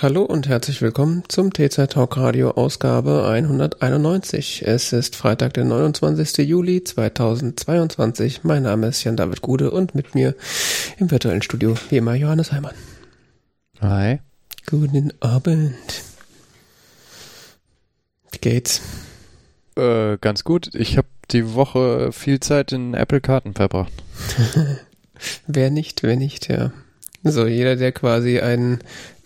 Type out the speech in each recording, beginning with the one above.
Hallo und herzlich willkommen zum TZ Talk Radio Ausgabe 191. Es ist Freitag, der 29. Juli 2022. Mein Name ist Jan-David Gude und mit mir im virtuellen Studio wie immer Johannes Heimann. Hi. Guten Abend. Wie geht's? Äh, ganz gut. Ich habe die Woche viel Zeit in Apple-Karten verbracht. wer nicht, wer nicht, ja. So, jeder, der quasi ein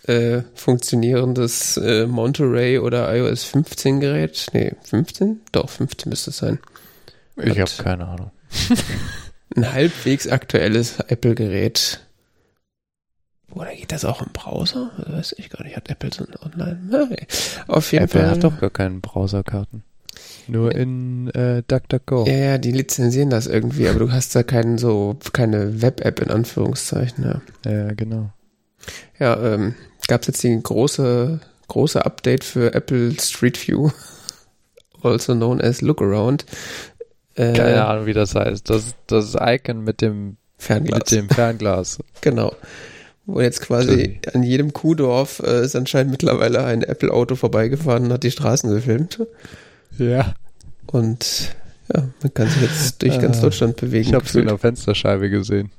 äh, funktionierendes äh, Monterey oder iOS 15 Gerät, nee, 15? Doch, 15 müsste es sein. Ich habe keine Ahnung. ein halbwegs aktuelles Apple-Gerät. Oder geht das auch im Browser? Weiß ich gar nicht. Hat Apple so ein Online? Okay. Auf jeden Apple Fall. hat doch gar keine Browserkarten. Nur in äh, DuckDuckGo. Ja, ja, die lizenzieren das irgendwie, aber du hast da keinen so, keine Web-App in Anführungszeichen, ja. Ja, genau. Ja, ähm, gab es jetzt die große, große Update für Apple Street View, also known as Lookaround. Äh, Keine Ahnung, wie das heißt. Das, das Icon mit dem Fernglas. Mit dem Fernglas. genau. Wo jetzt quasi Schön. an jedem Kuhdorf äh, ist anscheinend mittlerweile ein Apple-Auto vorbeigefahren und hat die Straßen gefilmt. Ja. Und ja, man kann sich jetzt durch ganz äh, Deutschland bewegen. Ich habe es in der Fensterscheibe gesehen.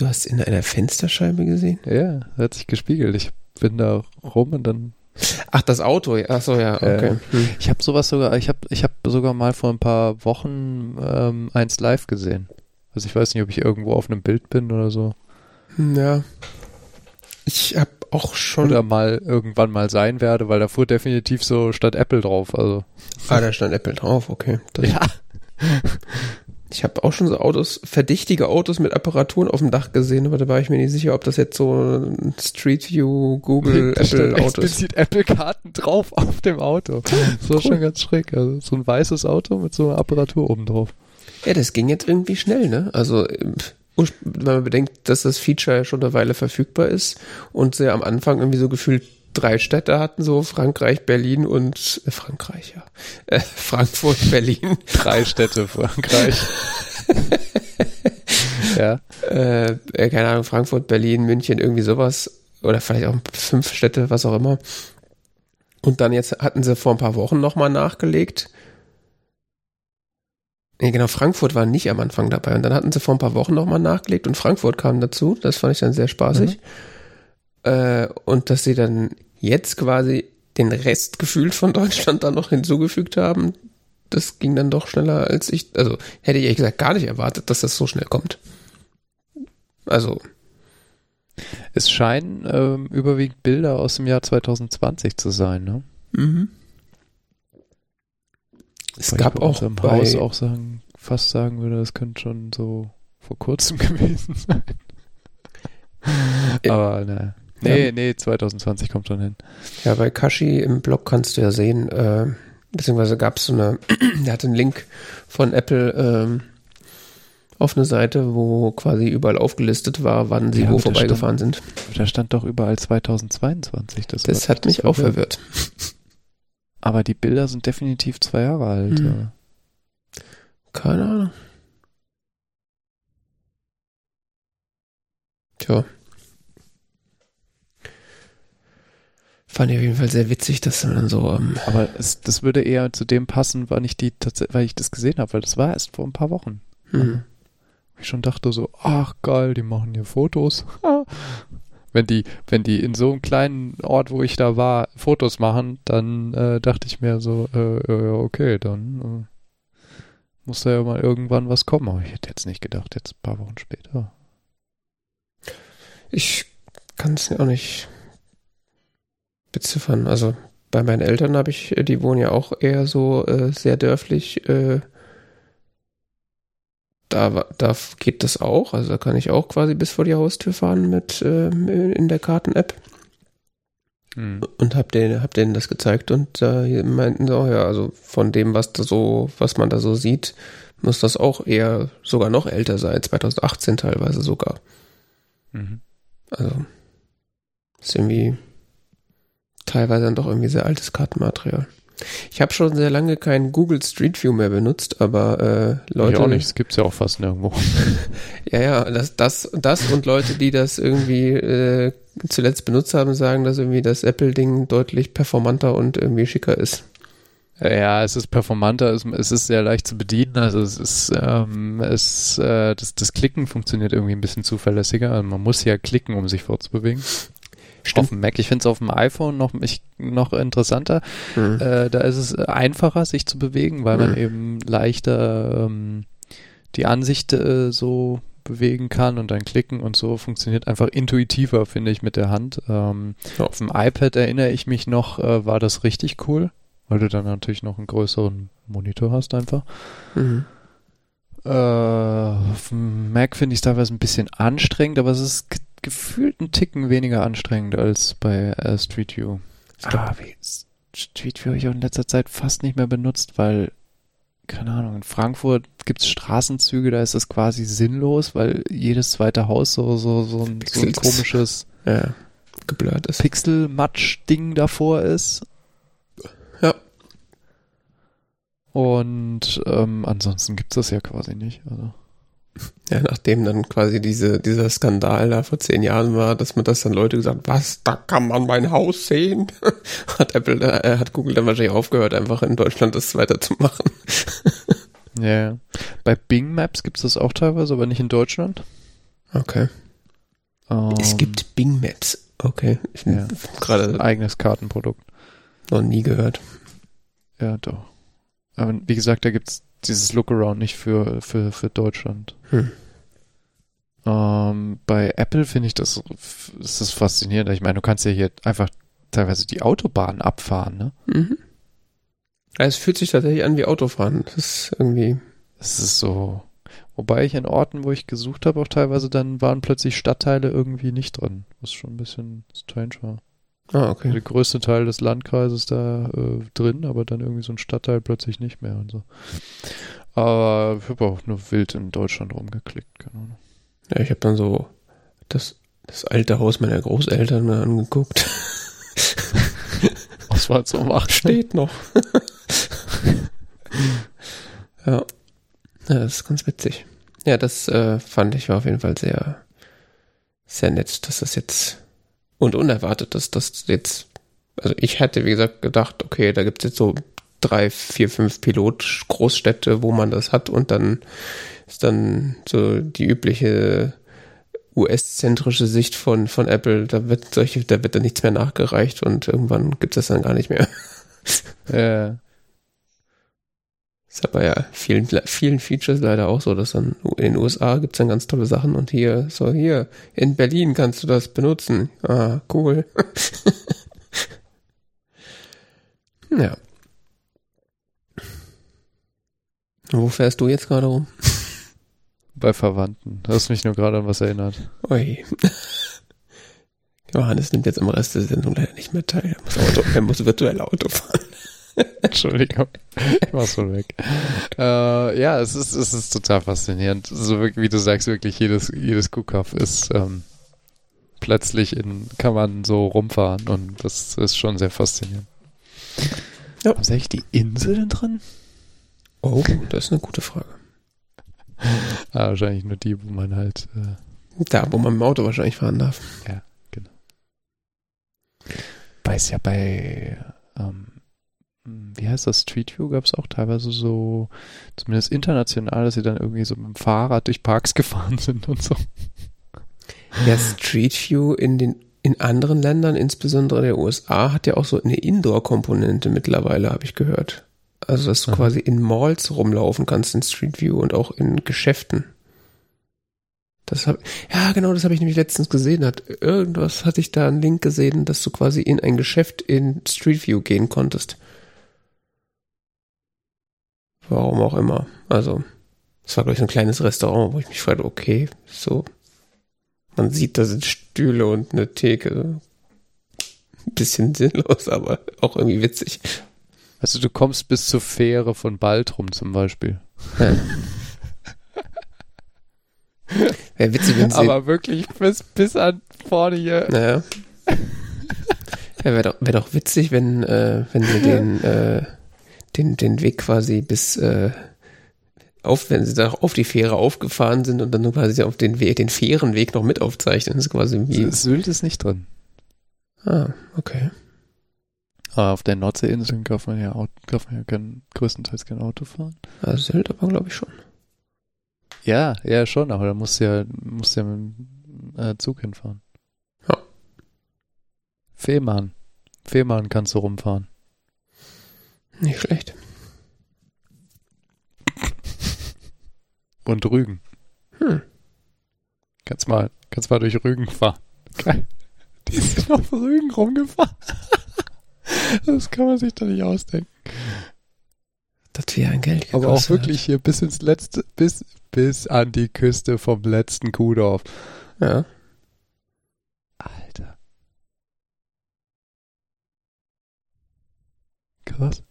Du hast in einer Fensterscheibe gesehen? Ja, hat sich gespiegelt. Ich bin da rum und dann. Ach, das Auto. Ach so, ja, okay. Äh, hm. Ich habe sowas sogar, ich habe ich hab sogar mal vor ein paar Wochen ähm, eins live gesehen. Also ich weiß nicht, ob ich irgendwo auf einem Bild bin oder so. Hm, ja. Ich habe auch schon. Oder mal irgendwann mal sein werde, weil da fuhr definitiv so statt Apple drauf. Also. Ah, da stand Apple drauf, okay. Das ja. Ich habe auch schon so Autos, verdächtige Autos mit Apparaturen auf dem Dach gesehen, aber da war ich mir nicht sicher, ob das jetzt so ein Street View, Google, da Apple Auto ist. sieht Apple-Karten drauf auf dem Auto. So cool. schon ganz schräg. Also so ein weißes Auto mit so einer Apparatur oben drauf. Ja, das ging jetzt irgendwie schnell, ne? Also wenn man bedenkt, dass das Feature ja schon eine Weile verfügbar ist und sie am Anfang irgendwie so gefühlt drei Städte hatten, so Frankreich, Berlin und äh, Frankreich, ja. Äh, Frankfurt, Berlin. drei Städte Frankreich. ja. Äh, äh, keine Ahnung, Frankfurt, Berlin, München, irgendwie sowas. Oder vielleicht auch fünf Städte, was auch immer. Und dann jetzt hatten sie vor ein paar Wochen nochmal nachgelegt. Nee, genau, Frankfurt war nicht am Anfang dabei. Und dann hatten sie vor ein paar Wochen nochmal nachgelegt und Frankfurt kam dazu. Das fand ich dann sehr spaßig. Mhm. Äh, und dass sie dann jetzt quasi den Rest gefühlt von Deutschland dann noch hinzugefügt haben, das ging dann doch schneller als ich, also hätte ich ehrlich gesagt gar nicht erwartet, dass das so schnell kommt. Also. Es scheinen ähm, überwiegend Bilder aus dem Jahr 2020 zu sein, ne? Mhm. Es gab auch im bei Haus auch sagen, fast sagen würde, das könnte schon so vor kurzem gewesen sein. Aber ne. Nee, ja. nee, 2020 kommt schon hin. Ja, bei Kashi im Blog kannst du ja sehen, äh, beziehungsweise gab es so eine, der hat einen Link von Apple ähm, auf eine Seite, wo quasi überall aufgelistet war, wann sie ja, wo vorbeigefahren stand, sind. Da stand doch überall 2022. Das, das hat mich auch verwirrt. Aber die Bilder sind definitiv zwei Jahre alt. Hm. Keine Ahnung. Tja. Fand ich auf jeden Fall sehr witzig, dass man dann so. Ähm Aber es, das würde eher zu dem passen, wann ich die weil ich das gesehen habe, weil das war erst vor ein paar Wochen. Mhm. Ich schon dachte so, ach geil, die machen hier Fotos. wenn die, wenn die in so einem kleinen Ort, wo ich da war, Fotos machen, dann äh, dachte ich mir so, äh, okay, dann äh, muss da ja mal irgendwann was kommen. Aber ich hätte jetzt nicht gedacht, jetzt ein paar Wochen später. Ich kann es auch nicht beziffern. Also bei meinen Eltern habe ich, äh, die wohnen ja auch eher so äh, sehr dörflich. Äh, da, da geht das auch. Also da kann ich auch quasi bis vor die Haustür fahren mit äh, in der Karten-App. Hm. Und hab denen, hab denen das gezeigt und äh, meinten so, ja, also von dem, was da so, was man da so sieht, muss das auch eher sogar noch älter sein, 2018 teilweise sogar. Mhm. Also ist irgendwie teilweise dann doch irgendwie sehr altes Kartenmaterial. Ich habe schon sehr lange kein Google Street View mehr benutzt, aber äh, Leute. Ich auch nicht, das gibt's ja auch fast nirgendwo. ja, ja, das, das, das und Leute, die das irgendwie äh, zuletzt benutzt haben, sagen, dass irgendwie das Apple-Ding deutlich performanter und irgendwie schicker ist. Ja, es ist performanter, es, es ist sehr leicht zu bedienen, also es ist, ähm, es, äh, das, das Klicken funktioniert irgendwie ein bisschen zuverlässiger. Also man muss ja klicken, um sich fortzubewegen. Stimmt. Auf dem Mac, ich finde es auf dem iPhone noch, ich, noch interessanter. Mhm. Äh, da ist es einfacher, sich zu bewegen, weil mhm. man eben leichter ähm, die Ansicht äh, so bewegen kann und dann klicken und so funktioniert einfach intuitiver, finde ich, mit der Hand. Ähm, ja. Auf dem iPad erinnere ich mich noch, äh, war das richtig cool, weil du dann natürlich noch einen größeren Monitor hast einfach. Mhm. Äh, auf dem Mac finde ich es teilweise ein bisschen anstrengend, aber es ist gefühlt ein Ticken weniger anstrengend als bei äh, Street View. Ich glaub, ah, Street View habe ich auch in letzter Zeit fast nicht mehr benutzt, weil keine Ahnung, in Frankfurt gibt es Straßenzüge, da ist es quasi sinnlos, weil jedes zweite Haus so, so, so, ein, so ein komisches ja, geblurrt Pixel-Matsch-Ding davor ist. Ja. Und ähm, ansonsten gibt es das ja quasi nicht. Also. Ja, nachdem dann quasi diese, dieser Skandal da vor zehn Jahren war, dass man das dann Leute gesagt, was, da kann man mein Haus sehen, hat Apple, äh, hat Google dann wahrscheinlich aufgehört, einfach in Deutschland das weiterzumachen. ja. Bei Bing Maps gibt es das auch teilweise, aber nicht in Deutschland. Okay. Um, es ähm. gibt Bing Maps. Okay. Ich ja. gerade ein eigenes Kartenprodukt. Noch nie gehört. Ja, doch. Aber wie gesagt, da gibt's dieses Lookaround nicht für, für, für Deutschland. Hm. Ähm, bei Apple finde ich das, das ist faszinierend. Ich meine, du kannst ja hier einfach teilweise die Autobahn abfahren, ne? Mhm. es fühlt sich tatsächlich an wie Autofahren. Das ist irgendwie. Es ist so. Wobei ich in Orten, wo ich gesucht habe, auch teilweise dann waren plötzlich Stadtteile irgendwie nicht drin, was schon ein bisschen strange war. Ah, okay. Der größte Teil des Landkreises da äh, drin, aber dann irgendwie so ein Stadtteil plötzlich nicht mehr und so. Aber ich habe auch nur wild in Deutschland rumgeklickt, Ahnung. Ja, ich habe dann so das, das alte Haus meiner Großeltern angeguckt. Was war so macht? Steht noch. ja. ja. Das ist ganz witzig. Ja, das äh, fand ich war auf jeden Fall sehr, sehr nett, dass das jetzt und unerwartet, dass das jetzt, also ich hätte, wie gesagt, gedacht, okay, da gibt es jetzt so drei, vier, fünf Pilot-Großstädte, wo man das hat und dann ist dann so die übliche US-zentrische Sicht von, von Apple, da wird solche, da wird dann nichts mehr nachgereicht und irgendwann gibt es das dann gar nicht mehr. Ja. Ist aber ja vielen, vielen Features leider auch so, dass dann in den USA gibt's dann ganz tolle Sachen und hier, so hier, in Berlin kannst du das benutzen. Ah, cool. ja. Wo fährst du jetzt gerade rum? Bei Verwandten. Du hast mich nur gerade an was erinnert. Ui. Johannes nimmt jetzt im Rest der Sendung leider nicht mehr teil. Er muss, Auto, er muss virtuell Auto fahren. Entschuldigung, ich mach's wohl weg. Äh, ja, es ist, es ist total faszinierend. So wie du sagst, wirklich jedes, jedes Kuhkauf ist ähm, plötzlich in, kann man so rumfahren und das ist schon sehr faszinierend. Ja. Haben sie eigentlich die Inseln drin? Oh, das ist eine gute Frage. ah, wahrscheinlich nur die, wo man halt. Äh, da, wo man im Auto wahrscheinlich fahren darf. Ja, genau. Weiß ja bei ähm, hm, wie heißt das, Street View gab es auch teilweise so, zumindest international, dass sie dann irgendwie so mit dem Fahrrad durch Parks gefahren sind und so. Ja, Street View in den in anderen Ländern, insbesondere der USA, hat ja auch so eine Indoor-Komponente mittlerweile, habe ich gehört. Also, dass du Aha. quasi in Malls rumlaufen kannst in Street View und auch in Geschäften. Das hab, ja, genau, das habe ich nämlich letztens gesehen. Hat irgendwas hatte ich da einen Link gesehen, dass du quasi in ein Geschäft in Street View gehen konntest. Warum auch immer. Also, es war, glaube ich, so ein kleines Restaurant, wo ich mich fragte, okay, so. Man sieht, da sind Stühle und eine Theke. Ein bisschen sinnlos, aber auch irgendwie witzig. Also du kommst bis zur Fähre von Baltrum zum Beispiel. Ja. Wäre witzig, wenn sie. Aber wirklich bis, bis an vorne hier. Naja. Ja, wäre doch, wär doch witzig, wenn, äh, wenn wir den, äh, den, den Weg quasi bis, äh, auf, wenn sie da auf die Fähre aufgefahren sind und dann quasi auf den Weg, den Fährenweg noch mit aufzeichnen. Das ist quasi wie. Sylt ist nicht drin. Ah, okay. Aber auf der Nordseeinseln darf man ja, darf man ja kein, größtenteils kein Auto fahren. Also Sylt aber, glaube ich, schon. Ja, ja, schon, aber da musst du ja, musst du ja mit dem äh, Zug hinfahren. Ja. Fehmarn. Fehmarn kannst du rumfahren. Nicht schlecht. Und Rügen. Hm. Kannst mal, kannst mal durch Rügen fahren. Geil. Die sind auf Rügen rumgefahren. Das kann man sich doch nicht ausdenken. Das wäre ein Geld Aber auch wirklich hier bis ins letzte, bis, bis an die Küste vom letzten Kuhdorf. Ja. Alter. Krass.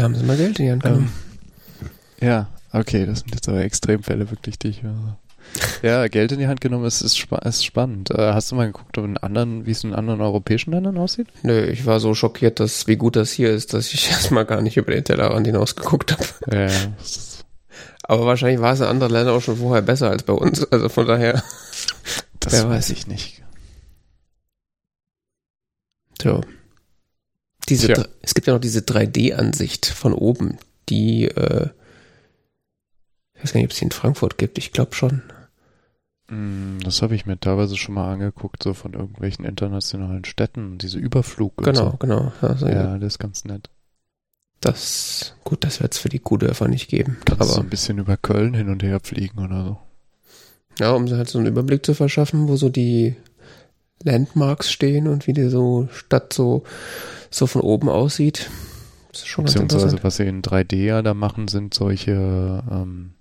Da haben sie mal Geld in die Hand genommen. Ähm, ja, okay, das sind jetzt aber Extremfälle wirklich, die ich höre. Ja, Geld in die Hand genommen ist, ist, spa ist spannend. Äh, hast du mal geguckt, ob in anderen, wie es in anderen europäischen Ländern aussieht? Nö, ich war so schockiert, dass wie gut das hier ist, dass ich erstmal gar nicht über den Tellerrand hinaus geguckt habe. Ja. Aber wahrscheinlich war es in anderen Ländern auch schon vorher besser als bei uns. Also von daher. Das Wer weiß ich nicht. So. Diese, Tja. es gibt ja noch diese 3D-Ansicht von oben, die, äh, ich weiß gar nicht, ob es die in Frankfurt gibt, ich glaube schon. Mm, Das habe ich mir teilweise schon mal angeguckt, so von irgendwelchen internationalen Städten, diese Überflug Genau, so. genau. Also, Ja, das ist ganz nett. Das, gut, das wird es für die Kuhdörfer nicht geben. Kannst aber so ein bisschen über Köln hin und her fliegen oder so. ja, um halt so einen Überblick zu verschaffen, wo so die Landmarks stehen und wie die so Stadt so, so von oben aussieht. Das ist schon Beziehungsweise, was sie in 3D ja da machen, sind solche, ähm,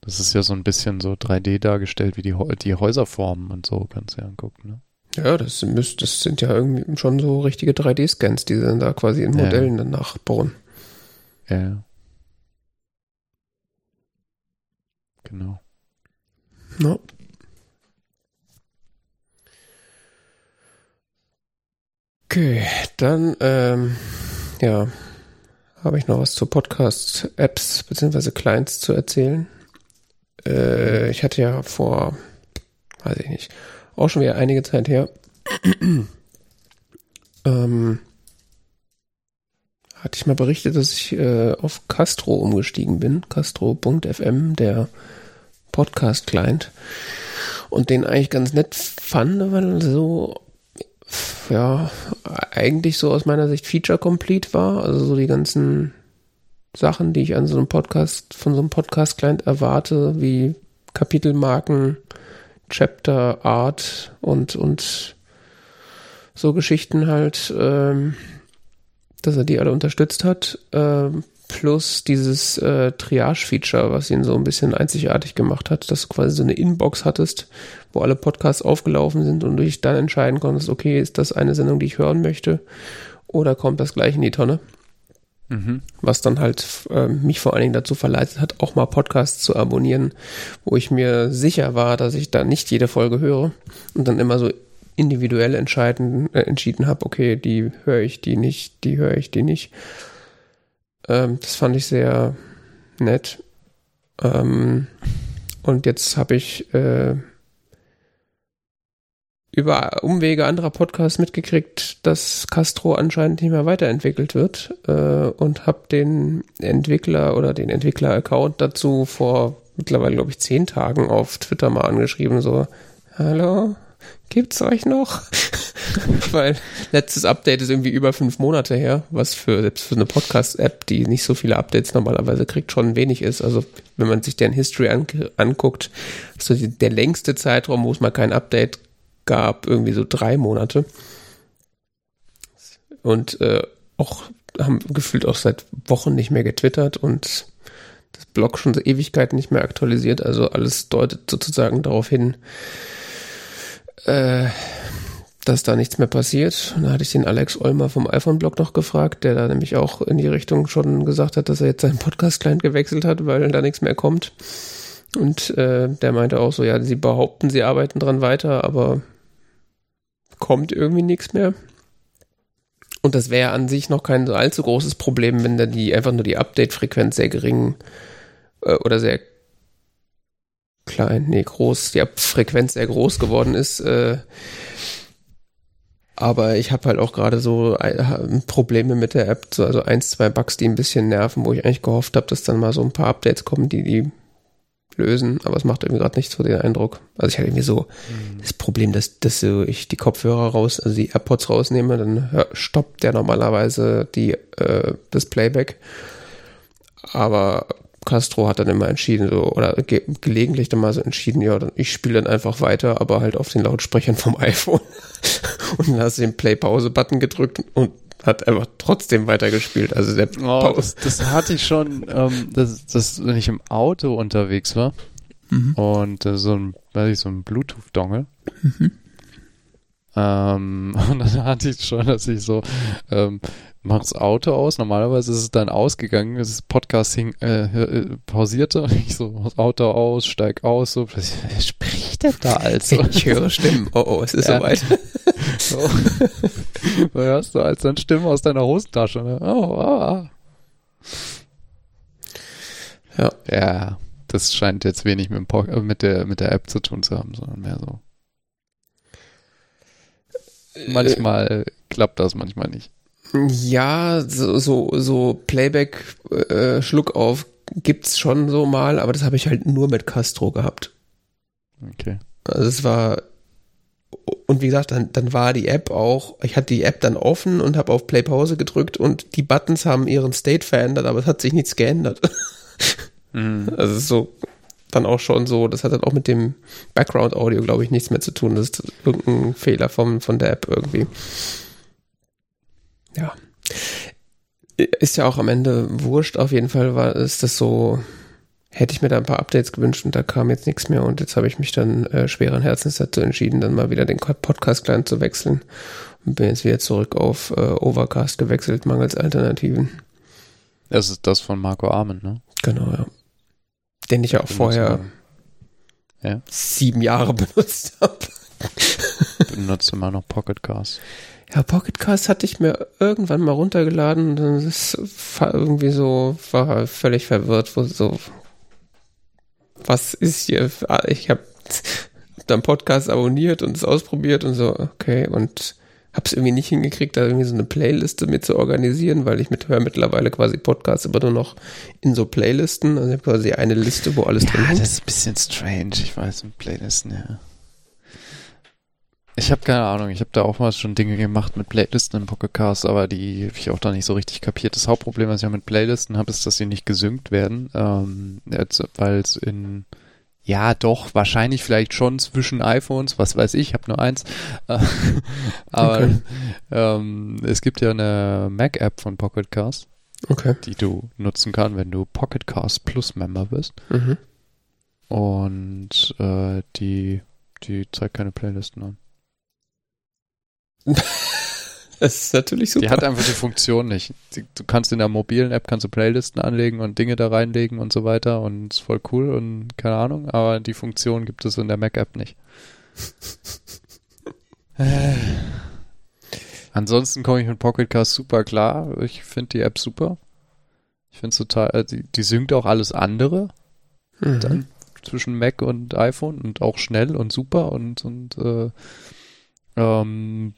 das ist ja so ein bisschen so 3D dargestellt, wie die, die Häuserformen und so, kannst du ja angucken, ne? Ja, das, müsst, das sind ja irgendwie schon so richtige 3D-Scans, die sie dann da quasi in Ja. Modellen dann nachbauen. Ja, ja. Genau. Ja. Okay, dann, ähm, ja, habe ich noch was zu Podcast-Apps bzw. Clients zu erzählen. Äh, ich hatte ja vor, weiß ich nicht, auch schon wieder einige Zeit her, ähm, hatte ich mal berichtet, dass ich äh, auf Castro umgestiegen bin. Castro.fm, der Podcast-Client. Und den eigentlich ganz nett fand, weil so, ja, eigentlich so aus meiner Sicht Feature-complete war. Also so die ganzen Sachen, die ich an so einem Podcast, von so einem Podcast-Client erwarte, wie Kapitelmarken, Chapter, Art und, und so Geschichten halt, ähm, dass er die alle unterstützt hat. Ähm, plus dieses äh, Triage-Feature, was ihn so ein bisschen einzigartig gemacht hat, dass du quasi so eine Inbox hattest, wo alle Podcasts aufgelaufen sind und du dich dann entscheiden konntest, okay, ist das eine Sendung, die ich hören möchte, oder kommt das gleich in die Tonne? Mhm. was dann halt äh, mich vor allen Dingen dazu verleitet hat, auch mal Podcasts zu abonnieren, wo ich mir sicher war, dass ich da nicht jede Folge höre und dann immer so individuell entscheiden, äh, entschieden habe, okay, die höre ich, die nicht, die höre ich, die nicht. Ähm, das fand ich sehr nett. Ähm, und jetzt habe ich äh, über Umwege anderer Podcasts mitgekriegt, dass Castro anscheinend nicht mehr weiterentwickelt wird äh, und habe den Entwickler oder den Entwickler-Account dazu vor mittlerweile, glaube ich, zehn Tagen auf Twitter mal angeschrieben, so, hallo, gibt's euch noch? Weil letztes Update ist irgendwie über fünf Monate her, was für selbst für eine Podcast-App, die nicht so viele Updates normalerweise kriegt, schon wenig ist. Also wenn man sich deren History an, anguckt, ist so die, der längste Zeitraum, wo es mal kein Update gab, irgendwie so drei Monate. Und äh, auch haben gefühlt auch seit Wochen nicht mehr getwittert und das Blog schon seit Ewigkeiten nicht mehr aktualisiert. Also alles deutet sozusagen darauf hin, äh, dass da nichts mehr passiert. Und da hatte ich den Alex Olmer vom iPhone-Blog noch gefragt, der da nämlich auch in die Richtung schon gesagt hat, dass er jetzt seinen Podcast-Client gewechselt hat, weil da nichts mehr kommt. Und äh, der meinte auch so, ja, sie behaupten, sie arbeiten dran weiter, aber kommt irgendwie nichts mehr. Und das wäre an sich noch kein so allzu großes Problem, wenn da die einfach nur die Update-Frequenz sehr gering äh, oder sehr klein, nee, groß, die Frequenz sehr groß geworden ist. Äh, aber ich habe halt auch gerade so äh, Probleme mit der App, so, also eins, zwei Bugs, die ein bisschen nerven, wo ich eigentlich gehofft habe, dass dann mal so ein paar Updates kommen, die die lösen, aber es macht irgendwie gerade nicht so den Eindruck. Also ich hatte irgendwie so mhm. das Problem, dass, dass so ich die Kopfhörer raus, also die AirPods rausnehme, dann hör, stoppt der normalerweise die, äh, das Playback. Aber Castro hat dann immer entschieden, so, oder ge gelegentlich dann mal so entschieden, ja, ich spiele dann einfach weiter, aber halt auf den Lautsprechern vom iPhone. und dann hast du den Play-Pause-Button gedrückt und hat einfach trotzdem weitergespielt. Also der oh, das, das, hatte ich schon, ähm, das, das, wenn ich im Auto unterwegs war mhm. und äh, so ein, weiß ich, so ein Bluetooth-Dongle. Mhm. Ähm, und dann hatte ich schon, dass ich so ähm, mach das Auto aus. Normalerweise ist es dann ausgegangen, das Podcast hing, äh, äh, pausierte und ich so, das Auto aus, steig aus, so, wer spricht denn da also? Ich höre Stimmen. Oh, oh, es ist ja. soweit. so. da hörst du als dann Stimmen aus deiner Hosentasche. Ne? Oh, ah. Ja. Ja, das scheint jetzt wenig mit, dem äh, mit, der, mit der App zu tun zu haben, sondern mehr so. Äh, manchmal äh, klappt das, manchmal nicht. Ja, so, so, so Playback, äh, Schluck auf gibt's schon so mal, aber das habe ich halt nur mit Castro gehabt. Okay. Also es war und wie gesagt, dann, dann war die App auch, ich hatte die App dann offen und habe auf Play Pause gedrückt und die Buttons haben ihren State verändert, aber es hat sich nichts geändert. Mhm. Also so dann auch schon so, das hat dann auch mit dem Background Audio, glaube ich, nichts mehr zu tun. Das ist irgendein Fehler vom, von der App irgendwie ja. Ist ja auch am Ende wurscht. Auf jeden Fall war ist das so, hätte ich mir da ein paar Updates gewünscht und da kam jetzt nichts mehr und jetzt habe ich mich dann äh, schweren Herzens dazu entschieden, dann mal wieder den Podcast-Client zu wechseln und bin jetzt wieder zurück auf äh, Overcast gewechselt, mangels Alternativen. Das ist das von Marco Armen, ne? Genau, ja. Den ich ja auch vorher ja. sieben Jahre benutzt habe. Benutze immer noch Pocketcast. Ja, Pocketcast hatte ich mir irgendwann mal runtergeladen und dann ist irgendwie so, war völlig verwirrt, wo so, was ist hier? Ich habe dann Podcast abonniert und es ausprobiert und so, okay, und habe es irgendwie nicht hingekriegt, da irgendwie so eine Playliste mit zu organisieren, weil ich mit höre mittlerweile quasi Podcasts immer nur noch in so Playlisten. Also ich habe quasi eine Liste, wo alles ja, drin ist. Das ist ein bisschen strange, ich weiß, mit Playlisten, ja. Ich habe keine Ahnung. Ich habe da auch mal schon Dinge gemacht mit Playlisten im Pocketcast, aber die habe ich auch da nicht so richtig kapiert. Das Hauptproblem, was ich auch mit Playlisten habe, ist, dass sie nicht gesynkt werden, ähm, weil es in ja, doch, wahrscheinlich vielleicht schon zwischen iPhones, was weiß ich, ich habe nur eins. aber okay. ähm, es gibt ja eine Mac-App von Pocketcast, okay. die du nutzen kannst, wenn du Pocketcast Plus Member bist. Mhm. Und äh, die, die zeigt keine Playlisten an. Das ist natürlich super. Die hat einfach die Funktion nicht. Du kannst in der mobilen App kannst du Playlisten anlegen und Dinge da reinlegen und so weiter und ist voll cool und keine Ahnung, aber die Funktion gibt es in der Mac-App nicht. äh. Ansonsten komme ich mit Pocketcast super klar. Ich finde die App super. Ich finde es total, äh, die, die synkt auch alles andere. Mhm. Dann zwischen Mac und iPhone und auch schnell und super und, und äh, ähm,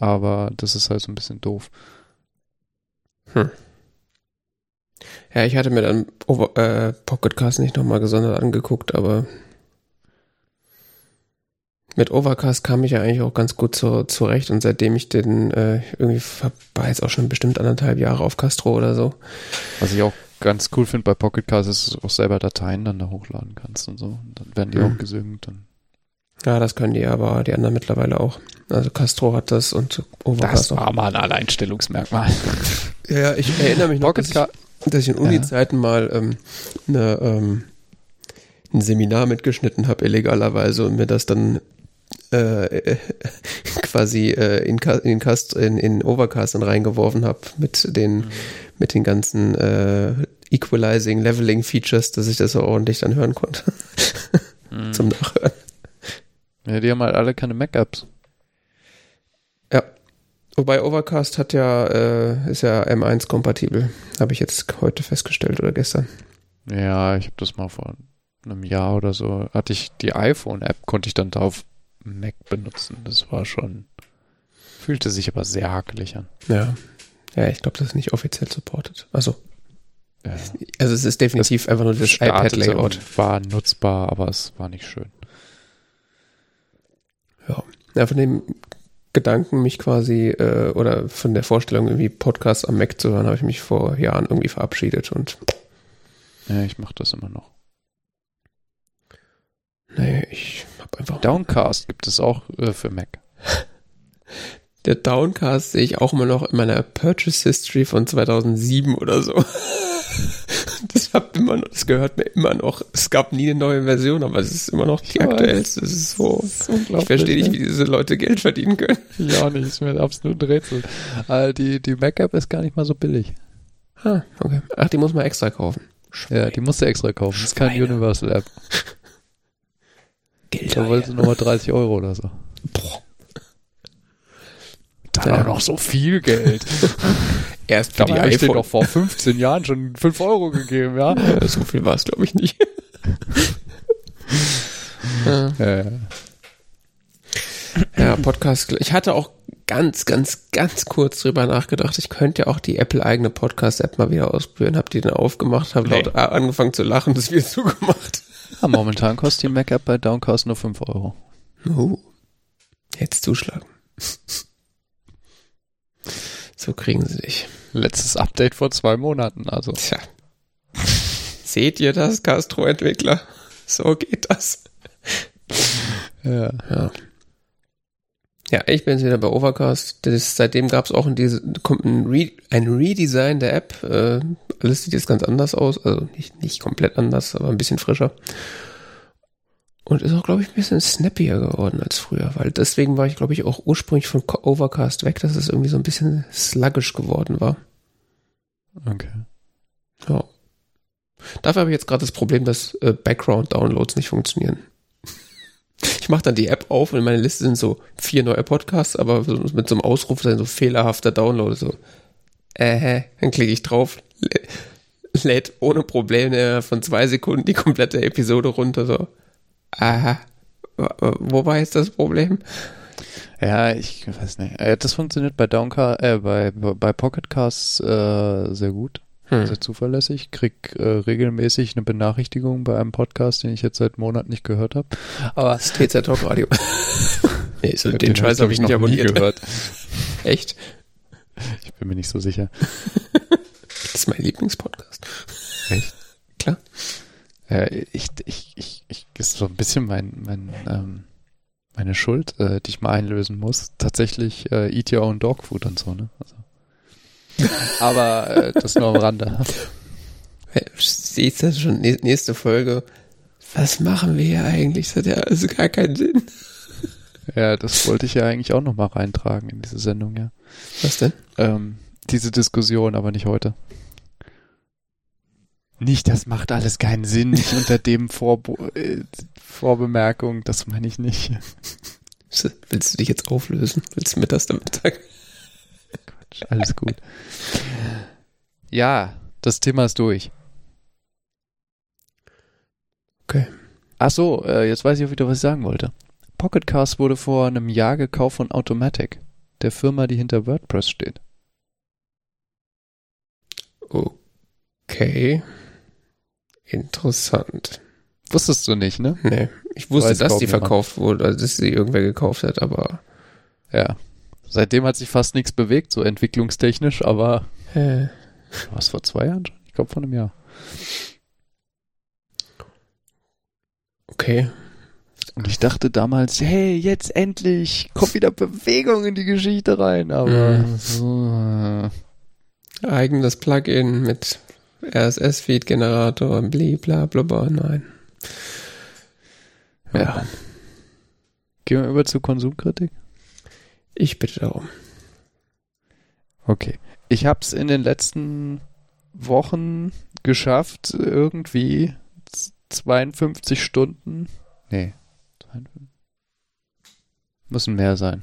aber das ist halt so ein bisschen doof. Hm. Ja, ich hatte mir dann Over, äh, Pocketcast nicht nochmal gesondert angeguckt, aber mit Overcast kam ich ja eigentlich auch ganz gut zu, zurecht und seitdem ich den äh, irgendwie war jetzt auch schon bestimmt anderthalb Jahre auf Castro oder so. Was ich auch ganz cool finde bei Pocketcast ist, dass du auch selber Dateien dann da hochladen kannst und so. Und dann werden die mhm. auch gesynkt. Dann ja, das können die aber, die anderen mittlerweile auch. Also Castro hat das und Overcast Das war auch. mal ein Alleinstellungsmerkmal. ja, ich erinnere mich noch, dass ich, dass ich in Uni-Zeiten ja. mal ähm, eine, ähm, ein Seminar mitgeschnitten habe, illegalerweise, und mir das dann äh, quasi äh, in, in, Cast, in, in Overcast dann reingeworfen habe mit den, mhm. mit den ganzen äh, Equalizing, Leveling Features, dass ich das so ordentlich dann hören konnte. mhm. Zum Nachhören. Ja, die haben halt alle keine Mac-Apps. Ja. Wobei Overcast hat ja, äh, ist ja M1 kompatibel. Habe ich jetzt heute festgestellt oder gestern. Ja, ich habe das mal vor einem Jahr oder so, hatte ich die iPhone-App, konnte ich dann da auf Mac benutzen. Das war schon, fühlte sich aber sehr hakelig an. Ja. Ja, ich glaube, das ist nicht offiziell supported. Also, Ja. also es ist definitiv einfach nur das iPad-Layout. War nutzbar, aber es war nicht schön. Ja. ja, von dem Gedanken, mich quasi, äh, oder von der Vorstellung, irgendwie Podcasts am Mac zu hören, habe ich mich vor Jahren irgendwie verabschiedet und Ja, ich mache das immer noch. nee, ich habe einfach. Downcast gibt es auch äh, für Mac. Der Downcast sehe ich auch immer noch in meiner Purchase History von 2007 oder so. Das, hab immer noch, das gehört mir immer noch. Es gab nie eine neue Version, aber es ist immer noch die Ich aktuellste. Es ist so. ist unglaublich, Ich verstehe nicht, ne? wie diese Leute Geld verdienen können. Ja, nicht, ist mir ein absolut ein Rätsel. Äh, die, die Mac-App ist gar nicht mal so billig. Ah, okay. Ach, die muss man extra kaufen. Ja, die musst du extra kaufen. Das ist keine Schweine. Universal-App. Geld. Da wollte sie nochmal 30 Euro oder so. Boah. Da Ja. war noch so viel Geld. Erst für Da die iPhone. doch vor 15 Jahren schon 5 Euro gegeben, ja? Äh, so viel war es, glaube ich, nicht. ja. Äh, Ja, Podcast. Ich hatte auch ganz, ganz, ganz kurz drüber nachgedacht. Ich könnte ja auch die Apple-eigene Podcast-App mal wieder ausprobieren. Hab die dann aufgemacht, habe Nee. laut angefangen zu lachen, das wieder zugemacht. ja, momentan kostet die Mac-App bei Downcast nur 5 Euro. Oh. Jetzt zuschlagen. So kriegen sie dich. Letztes Update vor zwei Monaten, also. Tja. Seht ihr das, Castro-Entwickler? So geht das. Ja. Ja. Ja, ich bin jetzt wieder bei Overcast. Das, seitdem gab es auch in diese, kommt ein, Re, ein Redesign der App. Äh, alles sieht jetzt ganz anders aus. Also nicht, nicht komplett anders, aber ein bisschen frischer. Und ist auch, glaube ich, ein bisschen snappier geworden als früher, weil deswegen war ich, glaube ich, auch ursprünglich von Overcast weg, dass es irgendwie so ein bisschen sluggish geworden war. Okay. Ja. Dafür habe ich jetzt gerade das Problem, dass äh, Background-Downloads nicht funktionieren. Ich mache dann die App auf und in meiner Liste sind so vier neue Podcasts, aber mit so einem Ausrufzeichen so fehlerhafter Download. So, äh, dann klicke ich drauf, lä- lädt ohne Probleme von zwei Sekunden die komplette Episode runter. So, aha, w- wo war jetzt das Problem? Ja, ich weiß nicht. Äh, das funktioniert bei Downcast, äh, bei, bei Pocketcasts äh, sehr gut. Hm. Sehr zuverlässig. Krieg äh, regelmäßig eine Benachrichtigung bei einem Podcast, den ich jetzt seit Monaten nicht gehört habe. Aber Das TZ Talk Radio. nee, so, den, den Scheiß habe ich nicht noch nie abonniert. gehört. Echt? Ich bin mir nicht so sicher. Das ist mein Lieblingspodcast. Echt? Klar. Ja, ich, ich, ich, ich ist so ein bisschen mein, mein, ähm, meine Schuld, äh, die ich mal einlösen muss. Tatsächlich äh, Eat Your Own Dog Food und so, ne? Also. Aber äh, das nur am Rande. Siehst du schon, nä- nächste Folge. Was machen wir hier eigentlich? Das hat ja also gar keinen Sinn. Ja, das wollte ich ja eigentlich auch noch mal reintragen in diese Sendung, ja. Was denn? Ähm, diese Diskussion, aber nicht heute. Nicht, das macht alles keinen Sinn, nicht unter dem Vorbo äh, Vorbemerkung, das meine ich nicht. Willst du dich jetzt auflösen? Willst du mittags damit sagen? Quatsch, alles gut. Ja, das Thema ist durch. Okay. Ach so, äh, jetzt weiß ich auch wieder, was ich sagen wollte. Pocketcast wurde vor einem Jahr gekauft von Automatic, der Firma, die hinter WordPress steht. Okay. Interessant. Wusstest du nicht, ne? Nee, ich wusste, Weiß dass die verkauft wurde, also dass sie irgendwer gekauft hat, aber Ja. Seitdem hat sich fast nichts bewegt, so entwicklungstechnisch, aber äh, was vor zwei Jahren schon? Ich glaube vor einem Jahr. okay. Und ich dachte damals, hey, jetzt endlich kommt wieder Bewegung in die Geschichte rein, aber Mhm. so, äh, Eigenes Plugin mit RSS-Feed-Generator und bla bla bla, nein. ja. Gehen wir über zur Konsumkritik? Ich bitte darum. Okay. Ich habe es in den letzten Wochen geschafft, irgendwie z- 52 Stunden. Nee. 52. Müssen mehr sein.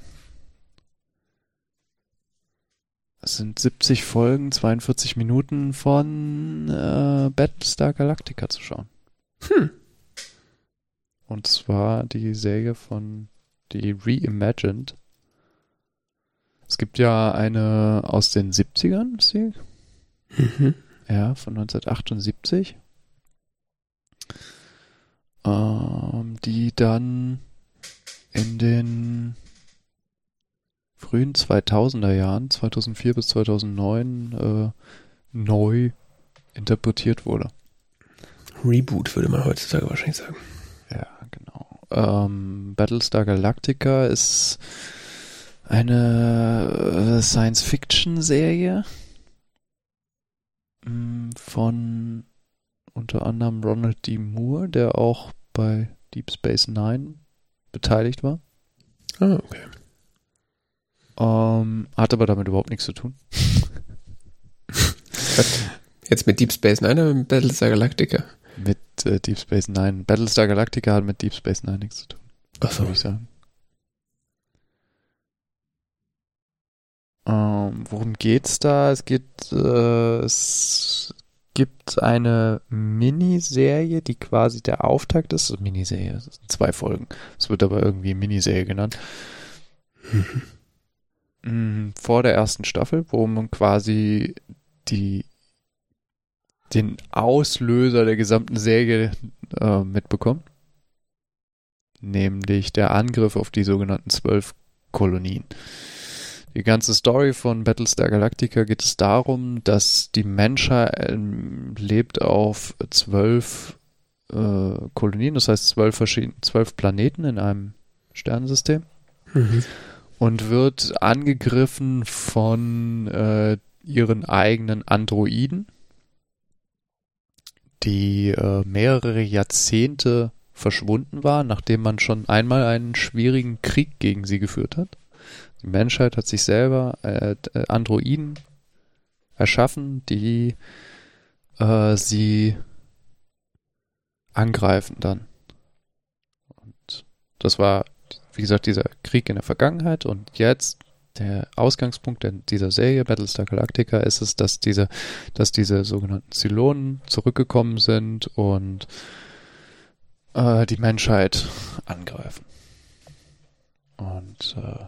Es sind 70 Folgen, 42 Minuten von äh, Battlestar Galactica zu schauen. Hm. Und zwar die Serie von die Reimagined. Es gibt ja eine aus den 70ern, ist sie? Mhm. Ja, von 1978. Ähm, die dann in den frühen 2000er Jahren, 2004 bis 2009, äh, neu interpretiert wurde. Reboot würde man heutzutage wahrscheinlich sagen. Ja, genau. Ähm, Battlestar Galactica ist eine äh, Science-Fiction-Serie mm, von unter anderem Ronald D. Moore, der auch bei Deep Space Nine beteiligt war. Ah, okay. Ähm, hat aber damit überhaupt nichts zu tun. Jetzt mit Deep Space Nine oder mit Battlestar Galactica? Mit äh, Deep Space Nine. Battlestar Galactica hat mit Deep Space Nine nichts zu tun, Achso. würde ich sagen. Ähm, worum geht's da? Es geht, äh, es gibt eine Miniserie, die quasi der Auftakt ist. Miniserie, das sind zwei Folgen. Es wird aber irgendwie Miniserie genannt. Mm, Vor der ersten Staffel, wo man quasi die den Auslöser der gesamten Serie äh, mitbekommt. Nämlich der Angriff auf die sogenannten zwölf Kolonien. Die ganze Story von Battlestar Galactica geht es darum, dass die Menschheit ähm, lebt auf zwölf äh, Kolonien, das heißt zwölf verschiedene, zwölf Planeten in einem Sternensystem Mhm. Und wird angegriffen von äh, ihren eigenen Androiden, die äh, mehrere Jahrzehnte verschwunden waren, nachdem man schon einmal einen schwierigen Krieg gegen sie geführt hat. Die Menschheit hat sich selber äh, äh, Androiden erschaffen, die äh, sie angreifen dann. Und das war, wie gesagt, dieser Krieg in der Vergangenheit und jetzt der Ausgangspunkt dieser Serie Battlestar Galactica ist es, dass diese, dass diese sogenannten Zylonen zurückgekommen sind und äh, die Menschheit angreifen. Und äh,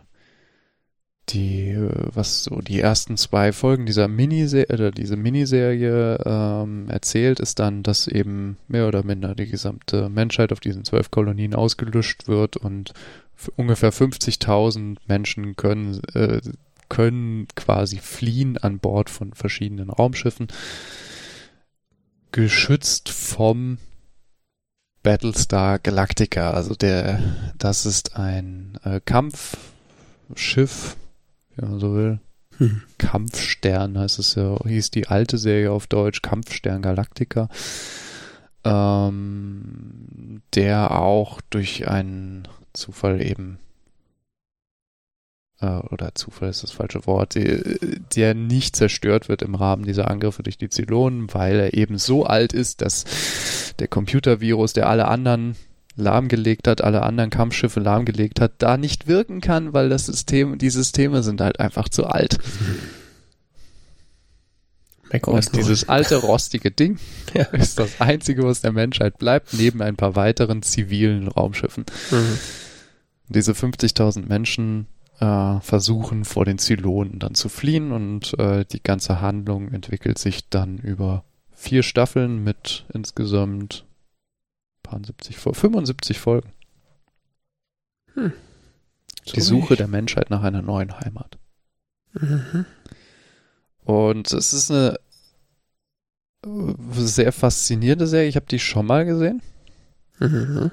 die, äh, was so die ersten zwei Folgen dieser Miniserie, oder diese Miniserie ähm, erzählt, ist dann, dass eben mehr oder minder die gesamte Menschheit auf diesen zwölf Kolonien ausgelöscht wird und ungefähr 50.000 Menschen können, äh, können quasi fliehen an Bord von verschiedenen Raumschiffen, geschützt vom Battlestar Galactica. Also der, das ist ein äh, Kampfschiff, wenn man so will. Hm. Kampfstern heißt es ja, hieß die alte Serie auf Deutsch, Kampfstern Galactica, ähm, der auch durch einen Zufall eben, äh, oder Zufall ist das falsche Wort, die, der nicht zerstört wird im Rahmen dieser Angriffe durch die Zylonen, weil er eben so alt ist, dass der Computervirus, der alle anderen lahmgelegt hat, alle anderen Kampfschiffe lahmgelegt hat, da nicht wirken kann, weil das System, die Systeme sind halt einfach zu alt. macOS dieses alte rostige Ding Ja. ist das einzige, was der Menschheit bleibt, neben ein paar weiteren zivilen Raumschiffen. Mhm. Diese 50.000 Menschen äh, versuchen vor den Zylonen dann zu fliehen und äh, die ganze Handlung entwickelt sich dann über vier Staffeln mit insgesamt paar 70, Fol- 75 Folgen. Hm. Die So Suche wenig. der Menschheit nach einer neuen Heimat. Mhm. Und es ist eine äh, sehr faszinierende Serie. Ich habe die schon mal gesehen, Mhm.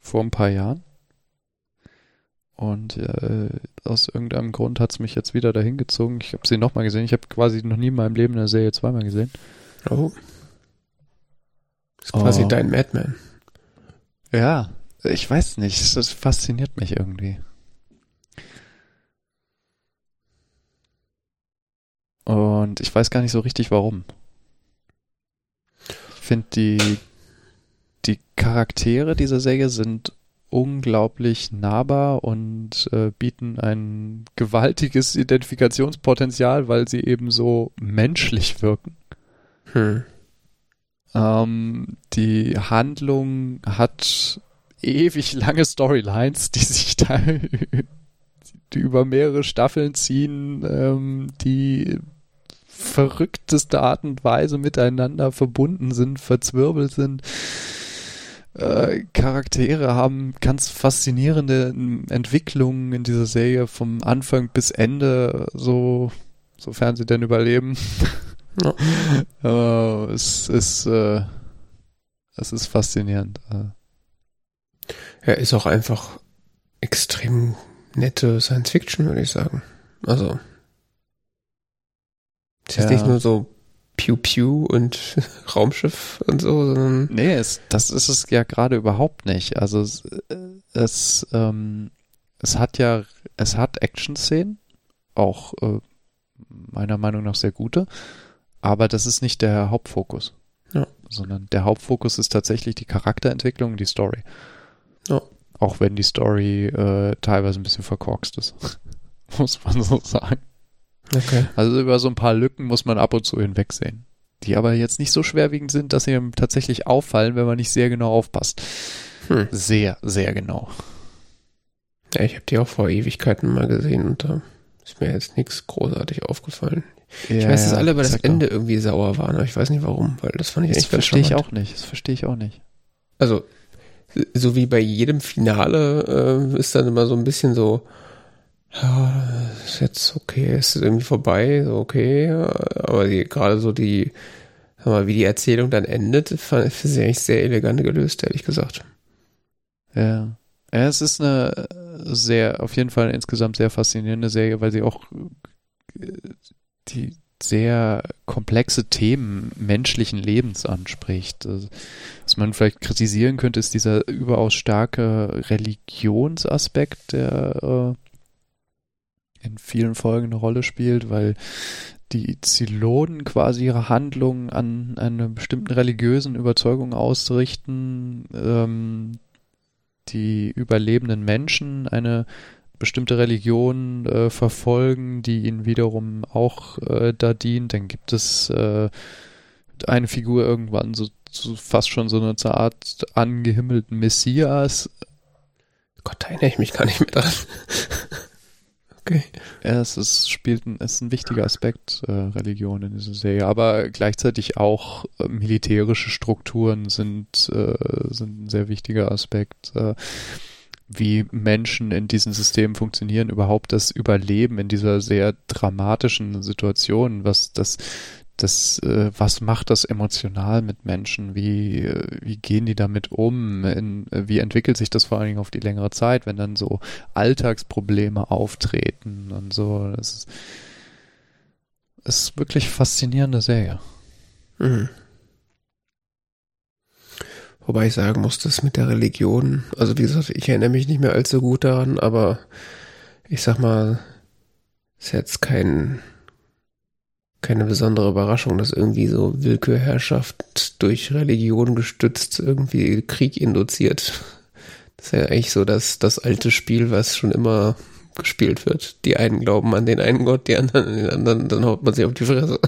vor ein paar Jahren. Und äh, aus irgendeinem Grund hat es mich jetzt wieder dahin gezogen. Ich habe sie nochmal gesehen. Ich habe quasi noch nie in meinem Leben eine Serie zweimal gesehen. Oh. ist quasi Oh. dein Madman. Ja, ich weiß nicht. Das fasziniert mich irgendwie. Und ich weiß gar nicht so richtig warum. Ich finde die, die Charaktere dieser Serie sind unglaublich nahbar und äh, bieten ein gewaltiges Identifikationspotenzial, weil sie eben so menschlich wirken. Hm. Ähm, die Handlung hat ewig lange Storylines, die sich da die über mehrere Staffeln ziehen, ähm, die verrückteste Art und Weise miteinander verbunden sind, verzwirbelt sind. Äh, Charaktere haben ganz faszinierende Entwicklungen in dieser Serie vom Anfang bis Ende, so sofern sie denn überleben. Ja. äh, es ist äh, es ist faszinierend. Er ist auch einfach extrem nette Science Fiction, würde ich sagen. Also es ist ja. nicht nur so Pew Pew und Raumschiff und so, sondern. Nee, es, das ist es ja gerade überhaupt nicht. Also es, es, ähm, es hat ja, es hat Action-Szenen, auch äh, meiner Meinung nach sehr gute, aber das ist nicht der Hauptfokus. Ja. Sondern der Hauptfokus ist tatsächlich die Charakterentwicklung und die Story. Ja. Auch wenn die Story äh, teilweise ein bisschen verkorkst ist. Muss man so sagen. Okay. Also über so ein paar Lücken muss man ab und zu hinwegsehen. Die aber jetzt nicht so schwerwiegend sind, dass sie ihm tatsächlich auffallen, wenn man nicht sehr genau aufpasst. Hm. Sehr, sehr genau. Ja, ich habe die auch vor Ewigkeiten mal gesehen und da ist mir jetzt nichts großartig aufgefallen. Ja, ich weiß, dass alle über das Ende auch. irgendwie sauer waren, aber ich weiß nicht warum, weil das fand ich das echt verstehe ich auch nicht. Das verstehe ich auch nicht. Also, so wie bei jedem Finale äh, ist dann immer so ein bisschen so, ja, ist jetzt okay, ist irgendwie vorbei, okay, aber die, gerade so die, sag mal, wie die Erzählung dann endet, fand ich eigentlich sehr elegant gelöst, ehrlich gesagt. Ja. Ja, es ist eine sehr, auf jeden Fall insgesamt sehr faszinierende Serie, weil sie auch äh, die sehr komplexe Themen menschlichen Lebens anspricht. Also, was man vielleicht kritisieren könnte, ist dieser überaus starke Religionsaspekt, der äh, in vielen Folgen eine Rolle spielt, weil die Zylonen quasi ihre Handlungen an einer bestimmten religiösen Überzeugung ausrichten, ähm, die überlebenden Menschen eine bestimmte Religion äh, verfolgen, die ihnen wiederum auch äh, da dient. Dann gibt es äh, eine Figur irgendwann so, so, fast schon so eine Art angehimmelten Messias. Gott, da erinnere ich mich gar nicht mehr dran. Okay. Es ist, spielt ein, ist ein wichtiger Aspekt, äh, Religion in dieser Serie, aber gleichzeitig auch äh, militärische Strukturen sind, äh, sind ein sehr wichtiger Aspekt. Äh, wie Menschen in diesen Systemen funktionieren, überhaupt das Überleben in dieser sehr dramatischen Situation, was das das, äh, was macht das emotional mit Menschen? Wie, äh, wie gehen die damit um? In, äh, wie entwickelt sich das vor allen Dingen auf die längere Zeit, wenn dann so Alltagsprobleme auftreten und so? Das ist, ist wirklich faszinierende Serie. Mhm. Wobei ich sagen muss, dass mit der Religion, also wie gesagt, ich erinnere mich nicht mehr allzu gut daran, aber ich sag mal, ist jetzt kein keine besondere Überraschung, dass irgendwie so Willkürherrschaft durch Religion gestützt irgendwie Krieg induziert. Das ist ja eigentlich so das, das alte Spiel, was schon immer gespielt wird. Die einen glauben an den einen Gott, die anderen an den anderen, dann haut man sich auf die Fresse.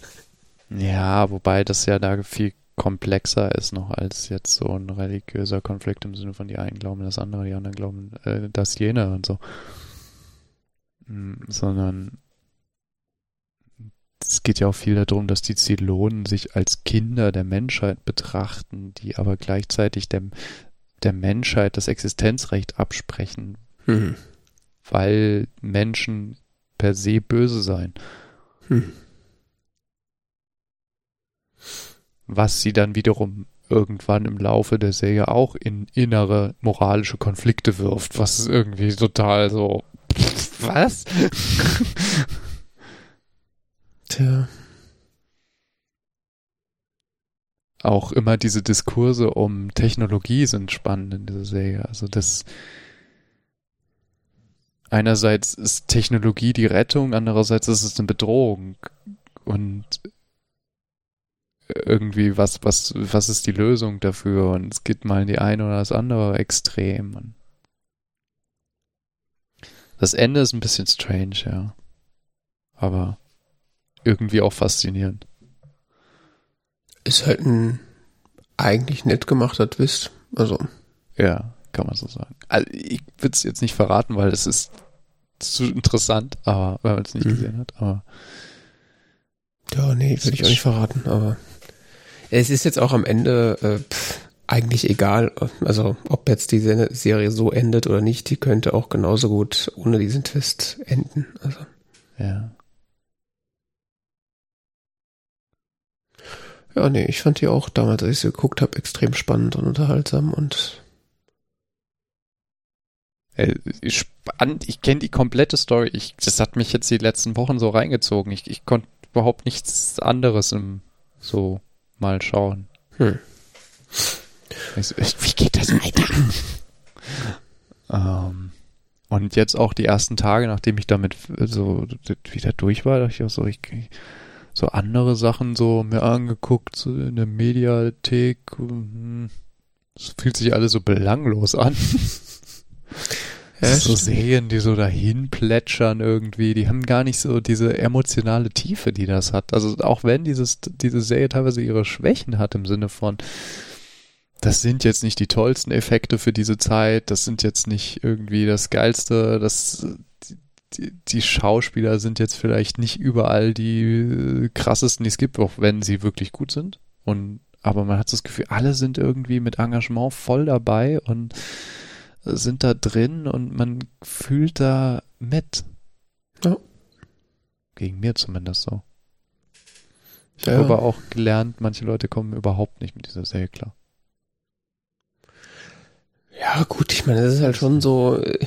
ja, wobei das ja da viel komplexer ist noch als jetzt so ein religiöser Konflikt im Sinne von die einen glauben das andere, die anderen glauben äh, das jene und so. Mm, sondern es geht ja auch viel darum, dass die Zylonen sich als Kinder der Menschheit betrachten, die aber gleichzeitig dem, der Menschheit das Existenzrecht absprechen, hm. weil Menschen per se böse seien. Hm. Was sie dann wiederum irgendwann im Laufe der Serie auch in innere moralische Konflikte wirft, was irgendwie total so was? Tja. Auch immer diese Diskurse um Technologie sind spannend in dieser Serie. Also das einerseits ist Technologie die Rettung, andererseits ist es eine Bedrohung. Und irgendwie, was, was, was ist die Lösung dafür? Und es geht mal in die eine oder das andere Extrem. Das Ende ist ein bisschen strange, ja. Aber irgendwie auch faszinierend. Ist halt ein eigentlich nett gemachter Twist. Also. Ja, kann man so sagen. Also ich würde es jetzt nicht verraten, weil es ist zu interessant, aber wenn man es nicht mhm. gesehen hat, aber. Ja, nee, würde ich auch nicht verraten, aber es ist jetzt auch am Ende äh, pff, eigentlich egal, also ob jetzt diese Serie so endet oder nicht, die könnte auch genauso gut ohne diesen Twist enden. Also. Ja. Ja, nee, ich fand die auch damals, als ich sie geguckt habe, extrem spannend und unterhaltsam und äh, spannend. Ich kenne die komplette Story. Ich, das hat mich jetzt die letzten Wochen so reingezogen. Ich, ich konnte überhaupt nichts anderes im, so mal schauen. Hm. So, wie geht das weiter? ähm, und jetzt auch die ersten Tage, nachdem ich damit so wieder durch war, dachte ich auch so, ich, so andere Sachen so mir angeguckt, so in der Mediathek. Hm, es fühlt sich alles so belanglos an. So Serien, die so dahin plätschern irgendwie, die haben gar nicht so diese emotionale Tiefe, die das hat. Also auch wenn dieses, diese Serie teilweise ihre Schwächen hat im Sinne von, das sind jetzt nicht die tollsten Effekte für diese Zeit, das sind jetzt nicht irgendwie das Geilste, das, die, die Schauspieler sind jetzt vielleicht nicht überall die krassesten, die es gibt, auch wenn sie wirklich gut sind. Und, aber man hat das Gefühl, alle sind irgendwie mit Engagement voll dabei und sind da drin und man fühlt da mit. Ja. Gegen mir zumindest so. Ich ja. habe aber auch gelernt, manche Leute kommen überhaupt nicht mit dieser Serie klar. Ja, gut, ich meine, das ist halt schon so äh,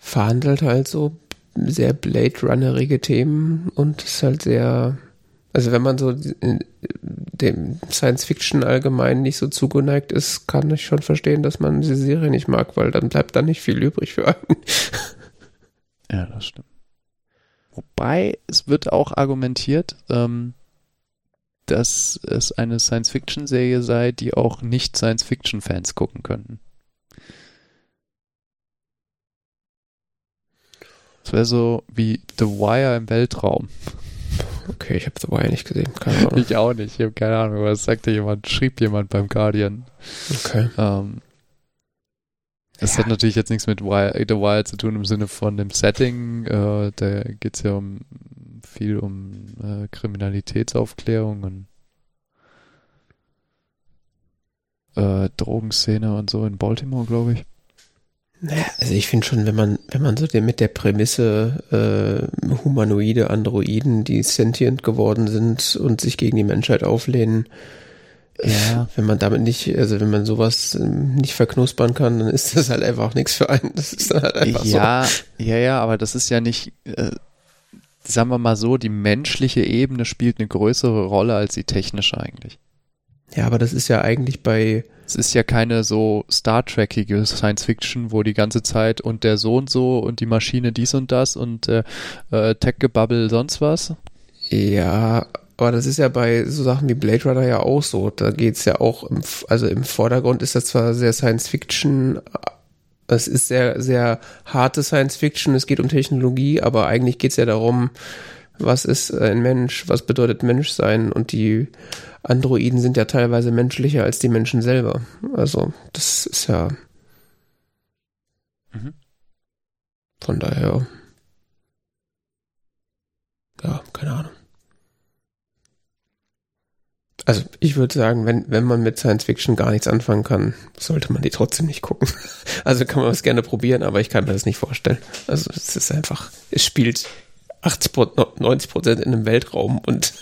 verhandelt halt so sehr Blade Runnerige Themen und ist halt sehr also wenn man so dem Science Fiction allgemein nicht so zugeneigt ist, kann ich schon verstehen, dass man diese Serie nicht mag, weil dann bleibt da nicht viel übrig für einen. Ja, das stimmt. Wobei es wird auch argumentiert, ähm, dass es eine Science-Fiction-Serie sei, die auch nicht Science-Fiction-Fans gucken könnten. Es wäre so wie The Wire im Weltraum. Okay, ich habe The Wire nicht gesehen. Keine Ahnung. ich auch nicht. Ich habe keine Ahnung. Was sagte jemand? Schrieb jemand beim Guardian. Okay. Ähm, das ja. hat natürlich jetzt nichts mit Wire, The Wire zu tun im Sinne von dem Setting. Äh, da geht es ja um viel um äh, Kriminalitätsaufklärung und äh, Drogenszene und so in Baltimore, glaube ich. Naja, also ich finde schon, wenn man, wenn man so mit der Prämisse äh, humanoide Androiden, die sentient geworden sind und sich gegen die Menschheit auflehnen, ja. wenn man damit nicht, also wenn man sowas ähm, nicht verknuspern kann, dann ist das halt einfach nichts für einen. Das ist dann halt einfach ja, so. Ja, ja, aber das ist ja nicht, äh, sagen wir mal so, die menschliche Ebene spielt eine größere Rolle als die technische eigentlich. Ja, aber das ist ja eigentlich bei es ist ja keine so Star Trekige Science Fiction, wo die ganze Zeit und der so und so und die Maschine dies und das und äh, äh, Tech-Gebubble sonst was. Ja, aber das ist ja bei so Sachen wie Blade Runner ja auch so. Da geht es ja auch, im, also im Vordergrund ist das zwar sehr Science Fiction, es ist sehr, sehr harte Science Fiction, es geht um Technologie, aber eigentlich geht es ja darum, was ist ein Mensch, was bedeutet Menschsein und die Androiden sind ja teilweise menschlicher als die Menschen selber. Also, das ist ja. Mhm. Von daher. Ja, keine Ahnung. Also ich würde sagen, wenn, wenn man mit Science Fiction gar nichts anfangen kann, sollte man die trotzdem nicht gucken. Also kann man das gerne probieren, aber ich kann mir das nicht vorstellen. Also es ist einfach, es spielt 80, 90 Prozent in einem Weltraum und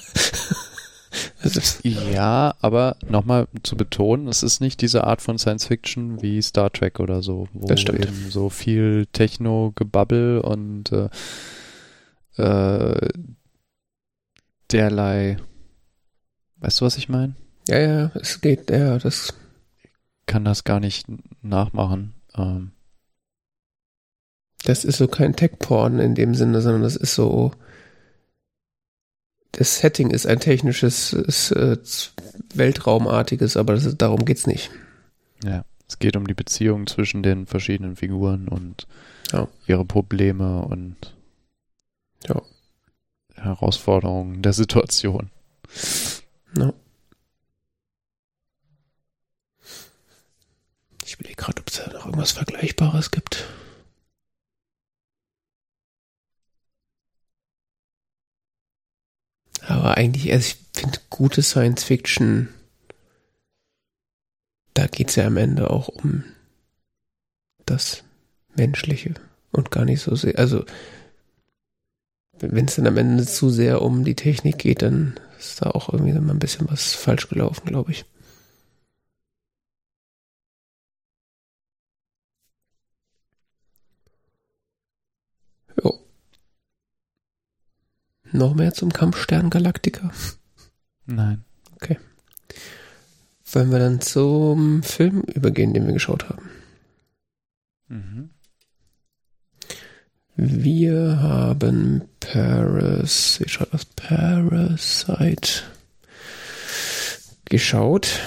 ja, aber nochmal zu betonen, es ist nicht diese Art von Science Fiction wie Star Trek oder so, wo eben so viel Techno-Gebabbel und äh, äh, derlei. Weißt du, was ich meine? Ja, ja, es geht, ja, das. kann das gar nicht nachmachen. Ähm. Das ist so kein Tech-Porn in dem Sinne, sondern das ist so das Setting ist ein technisches, ist, äh, Weltraumartiges, aber ist, darum geht's nicht. Ja, es geht um die Beziehung zwischen den verschiedenen Figuren und Ja. ihre Probleme und Ja. Herausforderungen der Situation. Ja. Ich überlege gerade, ob es da noch irgendwas Vergleichbares gibt. Aber eigentlich, also ich finde gute Science Fiction, da geht es ja am Ende auch um das Menschliche und gar nicht so sehr, also wenn es dann am Ende zu sehr um die Technik geht, dann ist da auch irgendwie mal ein bisschen was falsch gelaufen, glaube ich. Jo. Noch mehr zum Kampfstern Galactica. Nein. Wollen wir dann zum Film übergehen, den wir geschaut haben? Mhm. Wir haben Paris, wie schaut das? Parasite geschaut,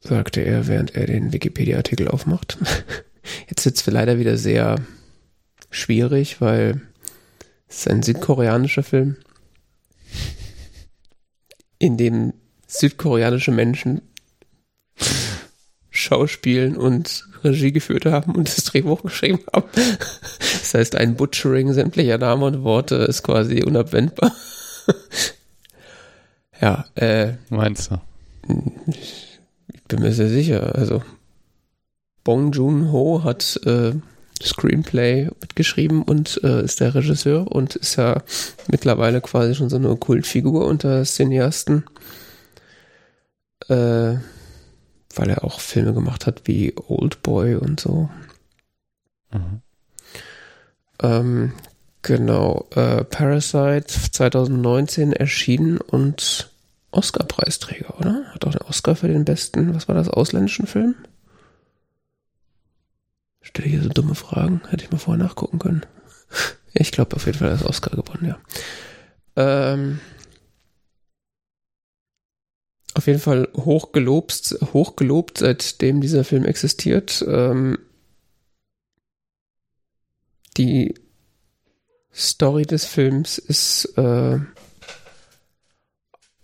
sagte er, während er den Wikipedia-Artikel aufmacht. Jetzt wird's für leider wieder sehr schwierig, weil es ist ein südkoreanischer Film, in dem südkoreanische Menschen Schauspielen und Regie geführt haben und das Drehbuch geschrieben haben. Das heißt, ein Butchering sämtlicher Namen und Worte ist quasi unabwendbar. Ja, äh, Meinst du? ich bin mir sehr sicher. Also, Bong Joon-ho hat äh, Screenplay mitgeschrieben und äh, ist der Regisseur und ist ja mittlerweile quasi schon so eine Kultfigur unter Cineasten. Äh, weil er auch Filme gemacht hat wie Old Boy und so. Mhm. Ähm, genau, äh, Parasite 2019 erschienen und Oscar-Preisträger, oder? Hat auch den Oscar für den besten, was war das, ausländischen Film? Stelle hier so dumme Fragen, hätte ich mal vorher nachgucken können. Ich glaube auf jeden Fall, hat Oscar gewonnen, ja. Ähm, auf jeden Fall hochgelobt, hochgelobt, seitdem dieser Film existiert. Ähm, die Story des Films ist äh,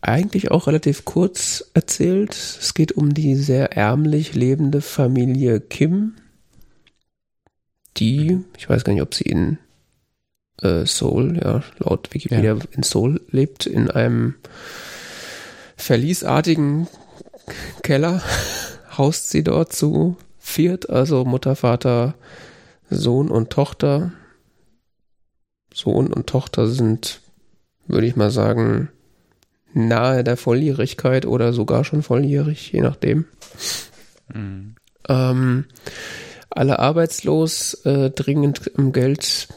eigentlich auch relativ kurz erzählt. Es geht um die sehr ärmlich lebende Familie Kim, die, ich weiß gar nicht, ob sie in äh, Seoul, ja, laut Wikipedia in Seoul lebt, in einem verliesartigen Keller haust sie dort zu viert, also Mutter, Vater, Sohn und Tochter. Sohn und Tochter sind, würde ich mal sagen, nahe der Volljährigkeit oder sogar schon volljährig, je nachdem. Mhm. Ähm, alle arbeitslos, äh, dringend im Geld,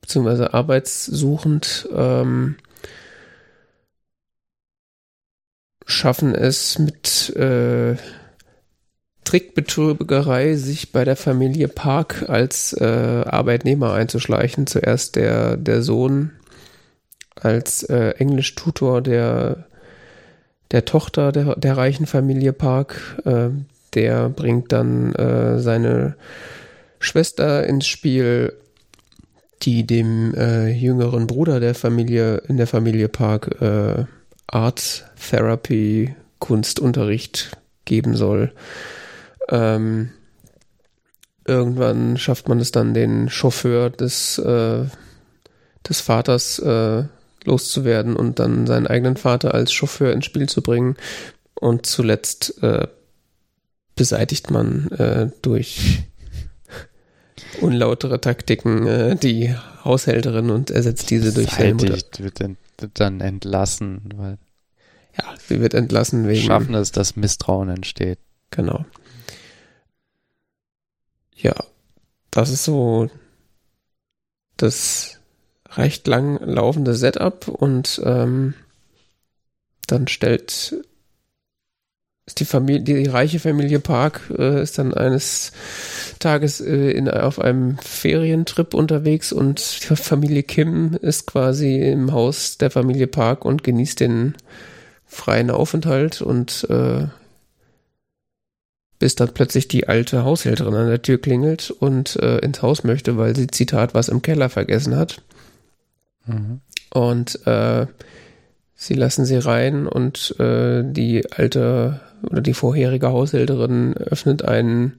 beziehungsweise arbeitssuchend, ähm, schaffen es mit äh, Trickbetrügerei, sich bei der Familie Park als äh, Arbeitnehmer einzuschleichen. Zuerst der, der Sohn als äh, Englisch-Tutor der, der Tochter der, der reichen Familie Park. Äh, der bringt dann äh, seine Schwester ins Spiel, die dem äh, jüngeren Bruder der Familie in der Familie Park äh, Art Therapy Kunstunterricht geben soll. Ähm, irgendwann schafft man es dann, den Chauffeur des, äh, des Vaters äh, loszuwerden und dann seinen eigenen Vater als Chauffeur ins Spiel zu bringen. Und zuletzt äh, beseitigt man äh, durch unlautere Taktiken äh, die Haushälterin und ersetzt diese durch. Beseitigt, wird ent, dann entlassen, weil Ja, sie wird entlassen wegen schaffen es, dass Misstrauen entsteht. Genau. Ja, das ist so das recht lang laufende Setup und ähm, dann stellt die Familie, die reiche Familie Park äh, ist dann eines Tages äh, in, auf einem Ferientrip unterwegs und die Familie Kim ist quasi im Haus der Familie Park und genießt den freien Aufenthalt und äh, bis dann plötzlich die alte Haushälterin an der Tür klingelt und äh, ins Haus möchte, weil sie, Zitat, was im Keller vergessen hat. Mhm. Und äh, sie lassen sie rein und äh, die alte oder die vorherige Haushälterin öffnet einen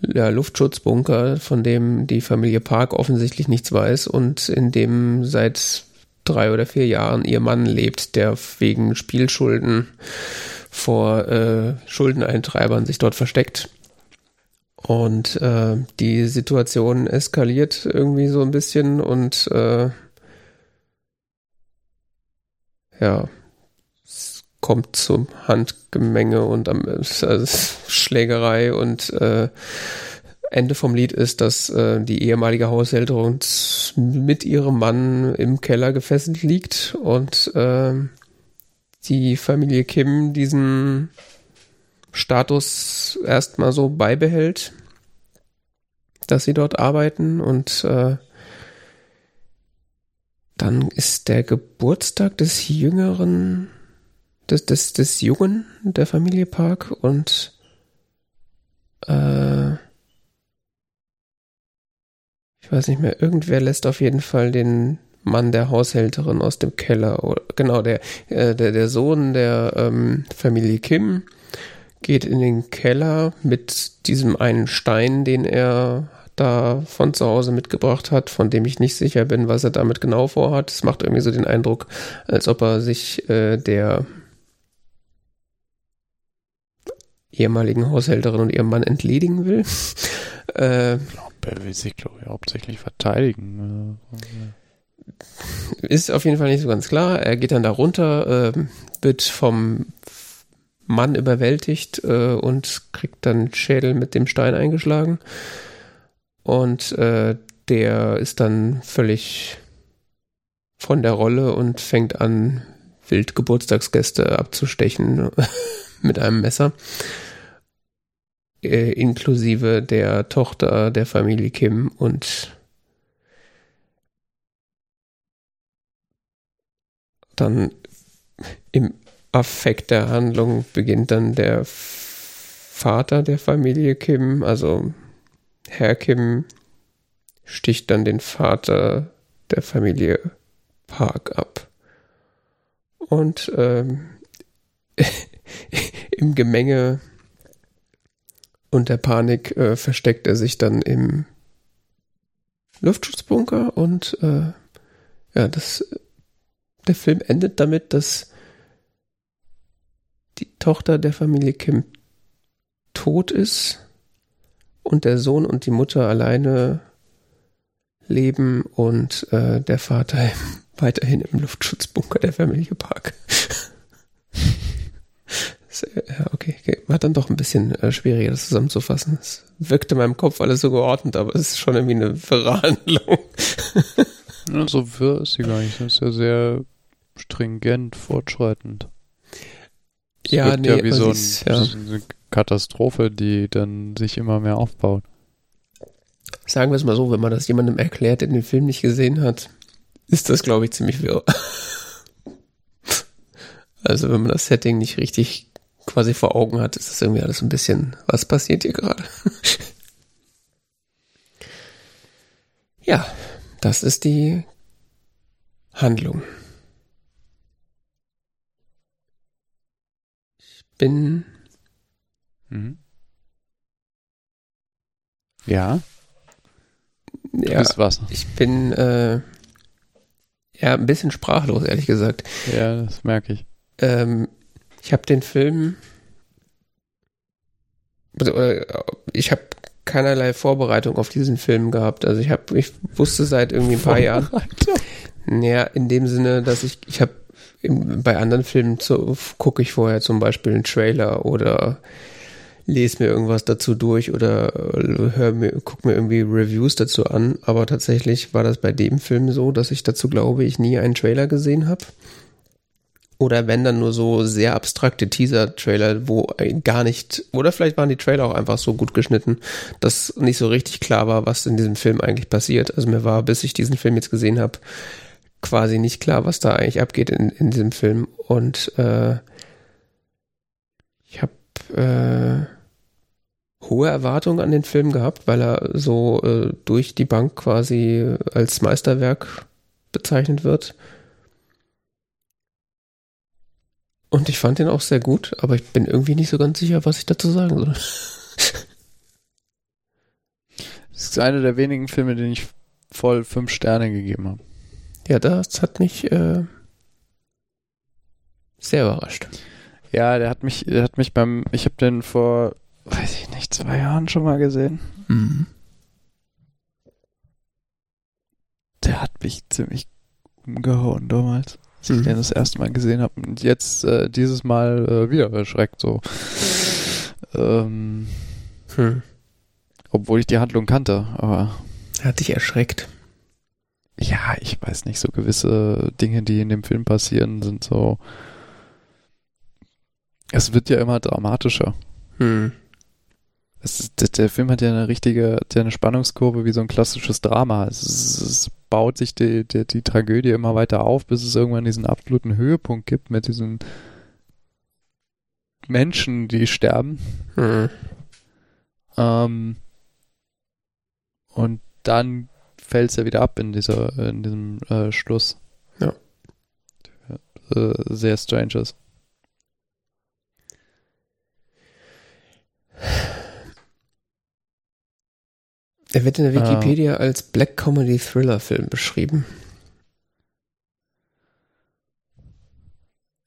ja, Luftschutzbunker, von dem die Familie Park offensichtlich nichts weiß und in dem seit drei oder vier Jahren ihr Mann lebt, der wegen Spielschulden vor äh, Schuldeneintreibern sich dort versteckt. Und äh, die Situation eskaliert irgendwie so ein bisschen und äh, ja, es kommt zum Handgemenge und am also Schlägerei und äh, Ende vom Lied ist, dass äh, die ehemalige Haushälterin mit ihrem Mann im Keller gefesselt liegt und äh, die Familie Kim diesen Status erstmal so beibehält, dass sie dort arbeiten und äh, dann ist der Geburtstag des Jüngeren, des, des, des Jungen der Familie Park und äh, ich weiß nicht mehr, irgendwer lässt auf jeden Fall den Mann der Haushälterin aus dem Keller. Oder, genau, der, äh, der, der Sohn der ähm, Familie Kim geht in den Keller mit diesem einen Stein, den er da von zu Hause mitgebracht hat, von dem ich nicht sicher bin, was er damit genau vorhat. Es macht irgendwie so den Eindruck, als ob er sich äh, der ehemaligen Haushälterin und ihrem Mann entledigen will. äh, ich glaube, er will sich, glaube ich, hauptsächlich verteidigen. Ist auf jeden Fall nicht so ganz klar. Er geht dann da runter, äh, wird vom Mann überwältigt äh, und kriegt dann Schädel mit dem Stein eingeschlagen. Und äh, der ist dann völlig von der Rolle und fängt an, wild Geburtstagsgäste abzustechen mit einem Messer. Äh, inklusive der Tochter der Familie Kim und dann im Affekt der Handlung beginnt dann der Vater der Familie Kim, also Herr Kim sticht dann den Vater der Familie Park ab. Und ähm, im Gemenge und der Panik äh, versteckt er sich dann im Luftschutzbunker und äh, ja, das der Film endet damit, dass die Tochter der Familie Kim tot ist und der Sohn und die Mutter alleine leben und äh, der Vater weiterhin im Luftschutzbunker der Familie Park. ja, okay, okay, war dann doch ein bisschen äh, schwieriger, das zusammenzufassen. Es wirkte in meinem Kopf alles so geordnet, aber es ist schon irgendwie eine Verhandlung. ja, so wirr ist sie gar nicht. Das ist ja sehr stringent fortschreitend. Es ja, nee, ja wie so, ein, ja. so eine Katastrophe, die dann sich immer mehr aufbaut. Sagen wir es mal so, wenn man das jemandem erklärt, der den Film nicht gesehen hat, ist das, glaube ich, ziemlich wirr. Also wenn man das Setting nicht richtig quasi vor Augen hat, ist das irgendwie alles ein bisschen, was passiert hier gerade? ja, das ist die Handlung. bin. Mhm. Ja. Du ja, bist was? Ich bin äh, ja ein bisschen sprachlos, ehrlich gesagt. Ja, das merke ich. Ähm, ich habe den Film. Also, ich habe keinerlei Vorbereitung auf diesen Film gehabt. Also ich habe, ich wusste seit irgendwie ein paar Jahren. Naja, in dem Sinne, dass ich, ich habe bei anderen Filmen gucke ich vorher zum Beispiel einen Trailer oder lese mir irgendwas dazu durch oder äh, hör mir, guck mir irgendwie Reviews dazu an. Aber tatsächlich war das bei dem Film so, dass ich dazu glaube, ich nie einen Trailer gesehen habe. Oder wenn dann nur so sehr abstrakte Teaser-Trailer, wo gar nicht, oder vielleicht waren die Trailer auch einfach so gut geschnitten, dass nicht so richtig klar war, was in diesem Film eigentlich passiert. Also mir war, bis ich diesen Film jetzt gesehen habe, quasi nicht klar, was da eigentlich abgeht in, in diesem Film. Und äh, ich habe äh, hohe Erwartungen an den Film gehabt, weil er so äh, durch die Bank quasi als Meisterwerk bezeichnet wird. Und ich fand den auch sehr gut, aber ich bin irgendwie nicht so ganz sicher, was ich dazu sagen soll. Das ist einer der wenigen Filme, den ich voll fünf Sterne gegeben habe. Ja, das hat mich äh, sehr überrascht. Ja, der hat mich, der hat mich beim, ich habe den vor, weiß ich nicht, zwei Jahren schon mal gesehen. Mhm. Der hat mich ziemlich umgehauen damals, als ich Mhm. den das erste Mal gesehen habe. Und jetzt äh, dieses Mal äh, wieder erschreckt so. Ähm, Hm. obwohl ich die Handlung kannte, aber Hat dich erschreckt. ja, ich weiß nicht, so gewisse Dinge, die in dem Film passieren, sind so. Es wird ja immer dramatischer. Hm. Es ist, der, Film hat ja eine richtige, hat ja eine Spannungskurve wie so ein klassisches Drama. Es, ist, es baut sich die, die, die Tragödie immer weiter auf, bis es irgendwann diesen absoluten Höhepunkt gibt mit diesen Menschen, die sterben. Hm. Ähm, und dann fällt es ja wieder ab in dieser, in diesem äh, Schluss. Ja. Äh, sehr strange ist. Er wird in der Ah. Wikipedia als Black Comedy Thriller Film beschrieben.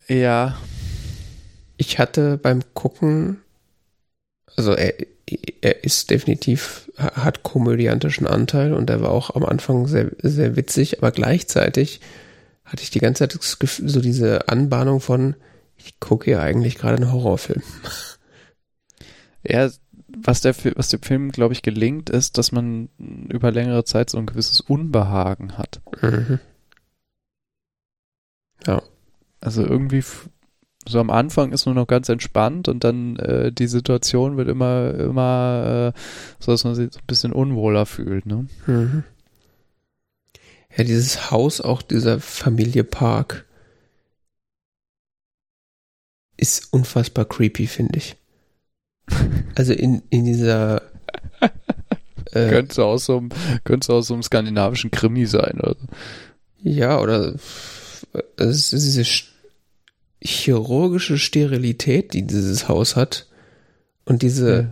Ja, Ich hatte beim Gucken, also er, er ist definitiv, hat komödiantischen Anteil und er war auch am Anfang sehr, sehr witzig, aber gleichzeitig hatte ich die ganze Zeit so diese Anbahnung von, ich gucke hier eigentlich gerade einen Horrorfilm. Ja, was, der, was dem Film, glaube ich, gelingt, ist, dass man über längere Zeit so ein gewisses Unbehagen hat. Mhm. Also irgendwie so am Anfang ist nur noch ganz entspannt und dann äh, die Situation wird immer, immer äh, so, dass man sich so ein bisschen unwohler fühlt. Ne? Mhm. Ja, dieses Haus, auch dieser Familie Park, ist unfassbar creepy, finde ich. Also in, in dieser äh, Könnte aus so einem, könnte aus so einem skandinavischen Krimi sein. Oder. Ja, oder es ist diese sch- chirurgische Sterilität, die dieses Haus hat. Und diese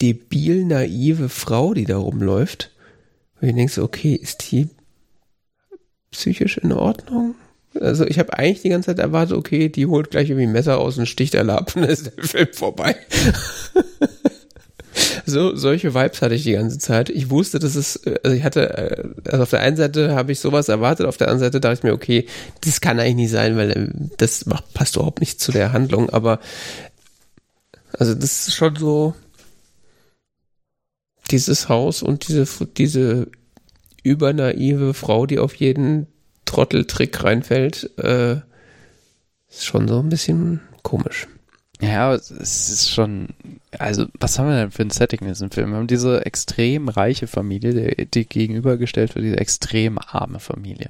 debil naive Frau, die da rumläuft. Und ich denke so, okay, ist die psychisch in Ordnung? Also ich habe eigentlich die ganze Zeit erwartet, okay, die holt gleich irgendwie ein Messer aus und sticht ab und dann ist der Film vorbei. so, solche Vibes hatte ich die ganze Zeit. Ich wusste, dass es, äh, also ich hatte, äh, also auf der einen Seite habe ich sowas erwartet, auf der anderen Seite dachte ich mir, okay, das kann eigentlich nicht sein, weil äh, das macht, passt überhaupt nicht zu der Handlung, aber also das ist schon so dieses Haus und diese, diese übernaive Frau, die auf jeden Trotteltrick reinfällt, äh, ist schon so ein bisschen komisch. Ja, es ist schon, also was haben wir denn für ein Setting in diesem Film? Wir haben diese extrem reiche Familie, die, die gegenübergestellt wird, diese extrem arme Familie.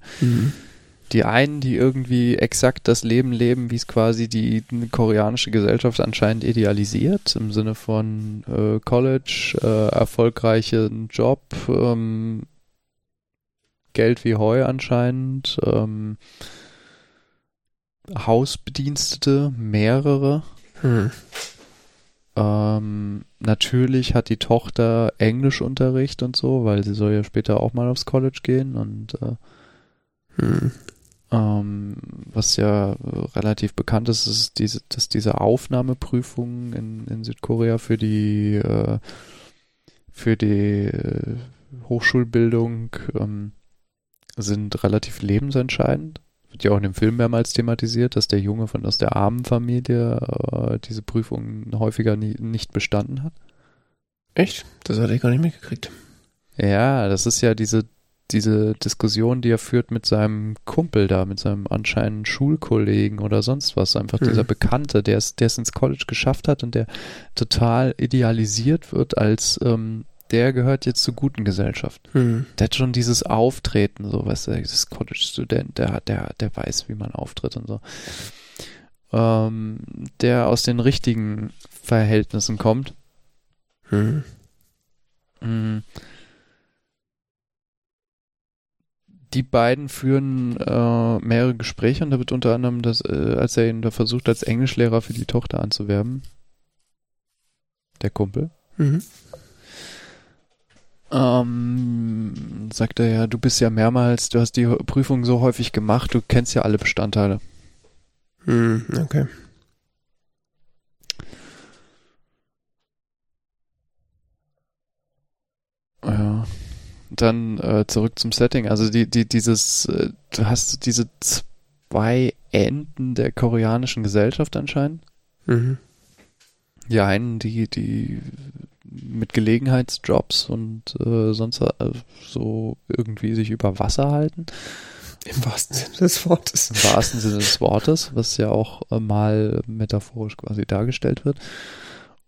Die einen, die irgendwie exakt das Leben leben, wie es quasi die koreanische Gesellschaft anscheinend idealisiert, im Sinne von äh, College, äh, erfolgreichen Job, ähm, Geld wie Heu anscheinend, ähm, Hausbedienstete, mehrere. Hm. Ähm, natürlich hat die Tochter Englischunterricht und so, weil sie soll ja später auch mal aufs College gehen und äh, Hm. ähm, was ja relativ bekannt ist, ist diese, dass diese Aufnahmeprüfungen in, in Südkorea für die äh, für die äh, Hochschulbildung ähm, sind relativ lebensentscheidend. Wird ja auch in dem Film mehrmals thematisiert, dass der Junge von aus der armen Familie äh, diese Prüfungen häufiger nie, nicht bestanden hat. Echt? Das hatte ich gar nicht mitgekriegt. Ja, das ist ja diese, diese Diskussion, die er führt mit seinem Kumpel da, mit seinem anscheinend Schulkollegen oder sonst was, einfach Hm. dieser Bekannte, der es, der es ins College geschafft hat und der total idealisiert wird als ähm, der gehört jetzt zur guten Gesellschaft. Hm. Der hat schon dieses Auftreten, so, weißt du, das College-Student, der hat, der, der weiß, wie man auftritt und so. Ähm, der aus den richtigen Verhältnissen kommt. Hm. Mm. Die beiden führen äh, mehrere Gespräche und da wird unter anderem, das, äh, als er ihn da versucht, als Englischlehrer für die Tochter anzuwerben, der Kumpel, Mhm. Ähm, sagt er ja, du bist ja mehrmals, du hast die Prüfung so häufig gemacht, du kennst ja alle Bestandteile. Hm. Okay. Ja. Dann äh, zurück zum Setting. Also die, die, dieses, äh, du hast diese zwei Enden der koreanischen Gesellschaft anscheinend. Mhm. Die einen, die, die mit Gelegenheitsjobs und äh, sonst äh, so irgendwie sich über Wasser halten. Im wahrsten Sinne des Wortes. Im wahrsten Sinne des Wortes, was ja auch äh, mal metaphorisch quasi dargestellt wird.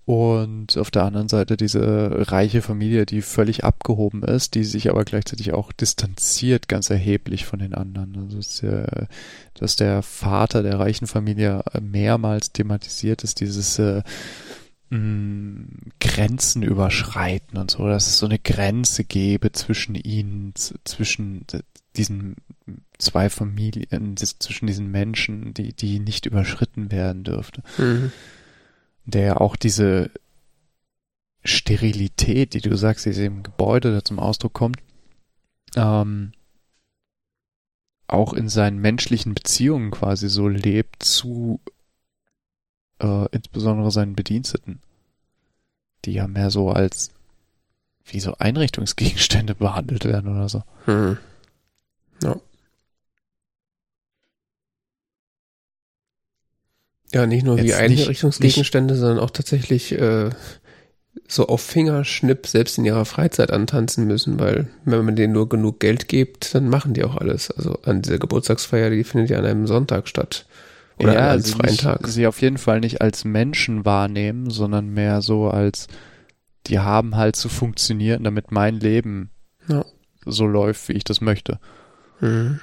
Und auf der anderen Seite diese reiche Familie, die völlig abgehoben ist, die sich aber gleichzeitig auch distanziert ganz erheblich von den anderen. Also ist ja, dass der Vater der reichen Familie mehrmals thematisiert ist, dieses äh, Grenzen überschreiten und so, dass es so eine Grenze gäbe zwischen ihnen, zwischen diesen zwei Familien, zwischen diesen Menschen, die, die nicht überschritten werden dürfte Mhm. der auch diese Sterilität, die du sagst, die im Gebäude da zum Ausdruck kommt, ähm, auch in seinen menschlichen Beziehungen quasi so lebt zu äh, insbesondere seinen Bediensteten, die ja mehr so als wie so Einrichtungsgegenstände behandelt werden oder so. Mhm. Ja. Ja, nicht nur wie Jetzt nicht- Einrichtungsgegenstände, sondern auch tatsächlich äh, so auf Fingerschnipp selbst in ihrer Freizeit antanzen müssen, weil wenn man denen nur genug Geld gibt, dann machen die auch alles. Also an dieser Geburtstagsfeier, die findet ja an einem Sonntag statt. Oder einem sie freien nicht, Tag. sie auf jeden Fall nicht als Menschen wahrnehmen, sondern mehr so als, die haben halt zu funktionieren, damit mein Leben Ja. so läuft, wie ich das möchte. Mhm.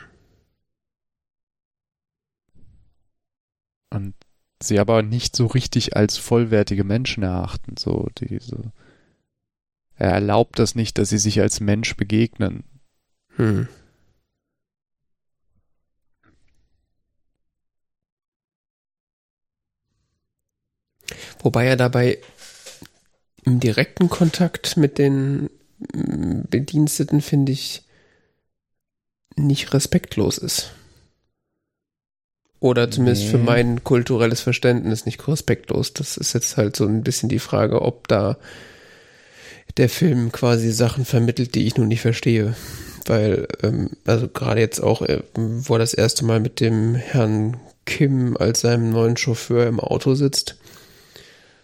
Und sie aber nicht so richtig als vollwertige Menschen erachten, so diese. Er erlaubt das nicht, dass sie sich als Mensch begegnen. Hm. Wobei er dabei im direkten Kontakt mit den mm, Bediensteten, finde ich, nicht respektlos ist. Oder zumindest für Nee. mein kulturelles Verständnis nicht respektlos. Das ist jetzt halt so ein bisschen die Frage, ob da der Film quasi Sachen vermittelt, die ich nun nicht verstehe. Weil, ähm, also gerade jetzt auch, äh, wo er das erste Mal mit dem Herrn Kim als seinem neuen Chauffeur im Auto sitzt,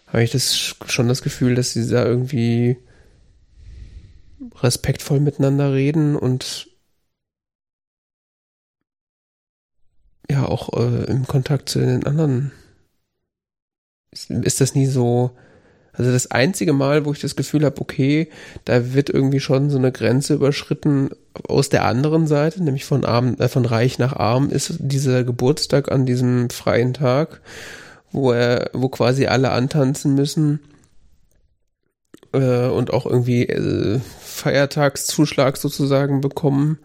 habe ich das sch- schon das Gefühl, dass sie da irgendwie respektvoll miteinander reden und ja auch äh, im Kontakt zu den anderen ist, ist das nie so. Also das einzige Mal, wo ich das Gefühl habe, okay, da wird irgendwie schon so eine Grenze überschritten aus der anderen Seite, nämlich von arm, äh, von reich nach arm, ist dieser Geburtstag an diesem freien Tag, wo er, wo quasi alle antanzen müssen äh, und auch irgendwie äh, Feiertagszuschlag sozusagen bekommen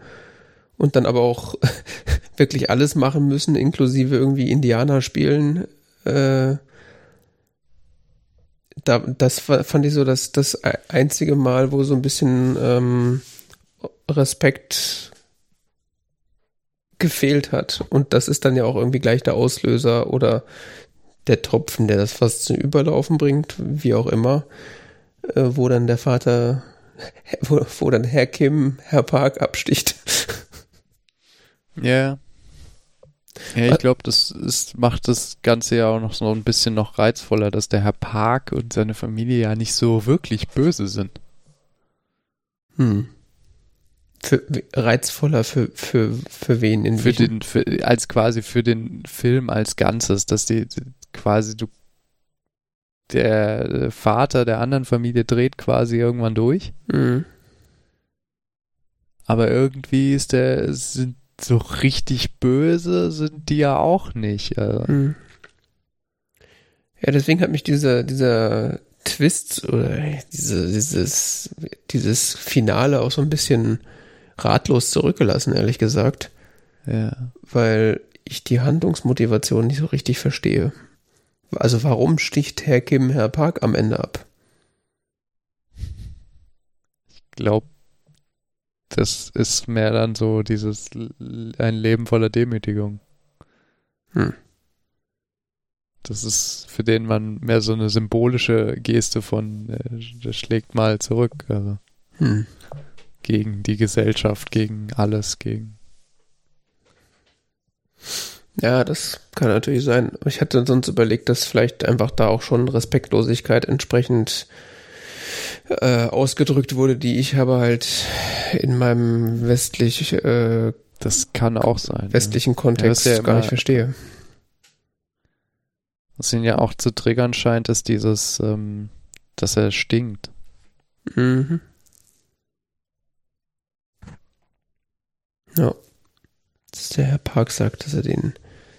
und dann aber auch wirklich alles machen müssen, inklusive irgendwie Indianer spielen. Äh, da, das fa- fand ich so das, das e- einzige Mal, wo so ein bisschen ähm, Respekt gefehlt hat. Und das ist dann ja auch irgendwie gleich der Auslöser oder der Tropfen, der das fast zum Überlaufen bringt, wie auch immer, äh, wo dann der Vater, wo, wo dann Herr Kim, Herr Park absticht. Ja. Ja, ich glaube, das ist, macht das Ganze ja auch noch so ein bisschen noch reizvoller, dass der Herr Park und seine Familie ja nicht so wirklich böse sind. Hm. für, reizvoller für, für, für wen? In für den, für, als quasi für den Film als Ganzes, dass die, die quasi du der Vater der anderen Familie dreht quasi irgendwann durch. Mhm. Aber irgendwie ist der, sind so richtig böse, sind die ja auch nicht. Also. Mhm. Ja, deswegen hat mich dieser, dieser Twist oder diese, dieses, dieses Finale auch so ein bisschen ratlos zurückgelassen, ehrlich gesagt. Ja. Weil ich die Handlungsmotivation nicht so richtig verstehe. Also warum sticht Herr Kim Herr Park am Ende ab? Ich glaube, das ist mehr dann so dieses ein Leben voller Demütigung. Hm. Das ist für den man mehr so eine symbolische Geste von, äh, der schlägt mal zurück. Also. Hm. Gegen die Gesellschaft, gegen alles, gegen. Ja, das kann natürlich sein. Ich hatte sonst überlegt, dass vielleicht einfach da auch schon Respektlosigkeit entsprechend äh, ausgedrückt wurde, die ich aber halt in meinem westlich äh, das kann auch sein westlichen ja. Kontext ja, ja gar nicht verstehe. Was ihn ja auch zu triggern scheint, ist dieses, ähm, dass er stinkt. Mhm. Ja. Dass der Herr Park sagt, dass er den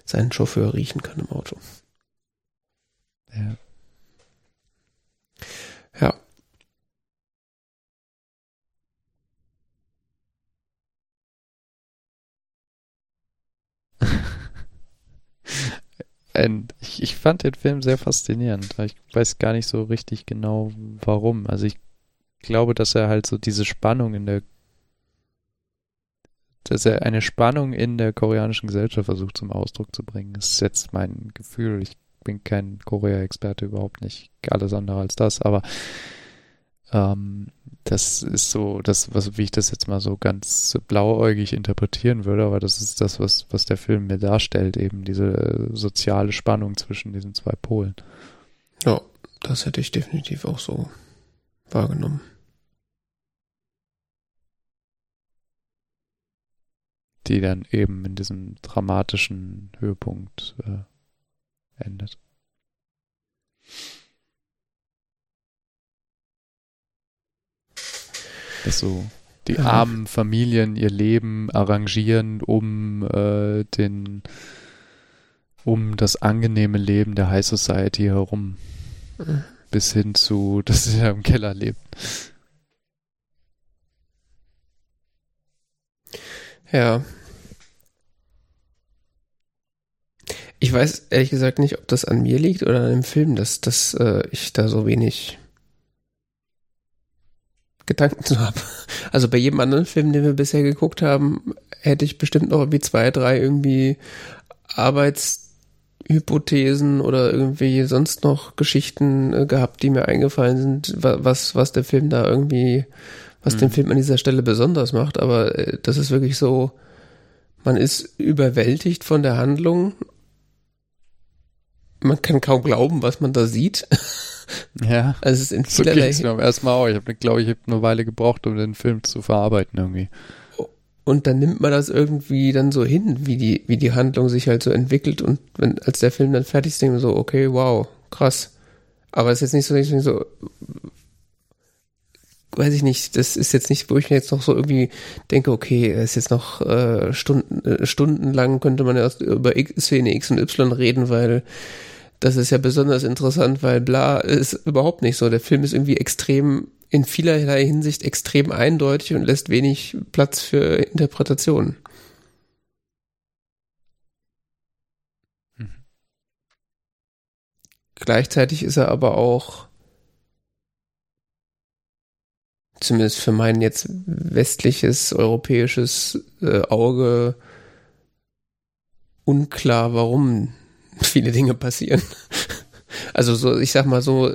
seinen Chauffeur riechen kann im Auto. Ja. Ja. ich, ich fand den Film sehr faszinierend. Ich weiß gar nicht so richtig genau, warum. Also ich glaube, dass er halt so diese Spannung in der dass er eine Spannung in der koreanischen Gesellschaft versucht zum Ausdruck zu bringen. Das ist jetzt mein Gefühl. Ich bin kein Korea-Experte, überhaupt nicht alles andere als das, aber ähm, das ist so, das, was, wie ich das jetzt mal so ganz blauäugig interpretieren würde, aber das ist das, was, was der Film mir darstellt, eben diese soziale Spannung zwischen diesen zwei Polen. Ja, das hätte ich definitiv auch so wahrgenommen. Die dann eben in diesem dramatischen Höhepunkt äh, endet. dass so die armen Familien ihr Leben arrangieren, um äh, den um das angenehme Leben der High Society herum. Mhm. Bis hin zu, dass sie ja im Keller lebt. Ja. Ich weiß ehrlich gesagt nicht, ob das an mir liegt oder an dem Film, dass, dass äh, ich da so wenig Gedanken zu haben. Also bei jedem anderen Film, den wir bisher geguckt haben, hätte ich bestimmt noch irgendwie zwei, drei irgendwie Arbeitshypothesen oder irgendwie sonst noch Geschichten äh, gehabt, die mir eingefallen sind, was, was der Film da irgendwie, was mhm. den Film an dieser Stelle besonders macht. Aber äh, das ist wirklich so, man ist überwältigt von der Handlung. Man kann kaum glauben, was man da sieht. Ja. Also es ist in vielerlei so mir erstmal auch. Ich habe, glaube ich, hab eine Weile gebraucht, um den Film zu verarbeiten irgendwie. Und dann nimmt man das irgendwie dann so hin, wie die, wie die Handlung sich halt so entwickelt. Und wenn, als der Film dann fertig ist, denke ich mir so, okay, wow, krass. Aber es ist jetzt nicht so, nicht so, weiß ich nicht, das ist jetzt nicht, wo ich mir jetzt noch so irgendwie denke, okay, ist jetzt noch äh, Stunden, äh, stundenlang könnte man erst über X, Szene X und Y reden, weil das ist ja besonders interessant, weil bla ist überhaupt nicht so. Der Film ist irgendwie extrem, in vielerlei Hinsicht extrem eindeutig und lässt wenig Platz für Interpretationen. Mhm. Gleichzeitig ist er aber auch, zumindest für mein jetzt westliches, europäisches äh, Auge, unklar, warum viele Dinge passieren. Also so, ich sag mal so,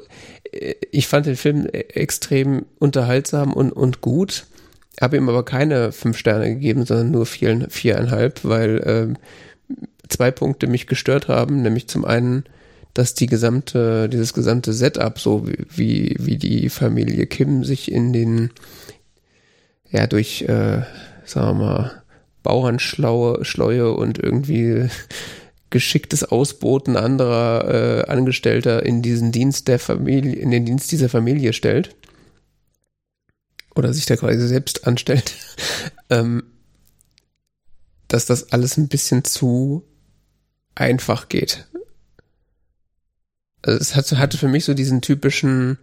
ich fand den Film extrem unterhaltsam und, und gut, habe ihm aber keine fünf Sterne gegeben, sondern nur vier, viereinhalb, weil ähm, zwei Punkte mich gestört haben, nämlich zum einen, dass die gesamte, dieses gesamte Setup, so wie, wie die Familie Kim sich in den ja durch, äh, sagen wir mal, Bauernschlaue Schleue und irgendwie geschicktes Ausboten anderer äh, Angestellter in diesen Dienst der Familie, in den Dienst dieser Familie stellt. Oder sich da quasi selbst anstellt. ähm, dass das alles ein bisschen zu einfach geht. Also es hat, hatte für mich so diesen typischen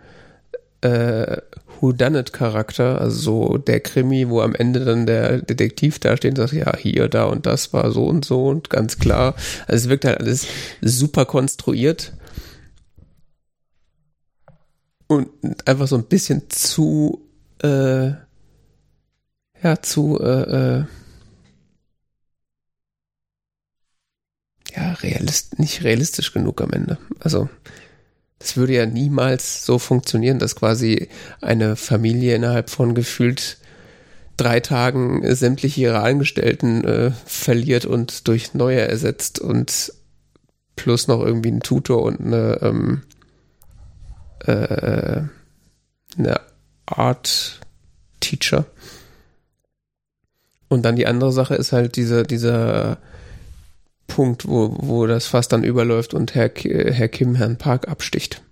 äh, Whodunit-Charakter, also so der Krimi, wo am Ende dann der Detektiv da steht und sagt, ja, hier, da und das war so und so und ganz klar. Also es wirkt halt alles super konstruiert und einfach so ein bisschen zu, äh, ja, zu, äh, äh, ja, realist, nicht realistisch genug am Ende. Also, das würde ja niemals so funktionieren, dass quasi eine Familie innerhalb von gefühlt drei Tagen sämtliche ihre Angestellten äh, verliert und durch neue ersetzt und plus noch irgendwie einen Tutor und eine, ähm, äh, eine Art Teacher. Und dann die andere Sache ist halt diese, dieser Punkt, wo, wo das fast dann überläuft und Herr, Herr Kim Herrn Park absticht.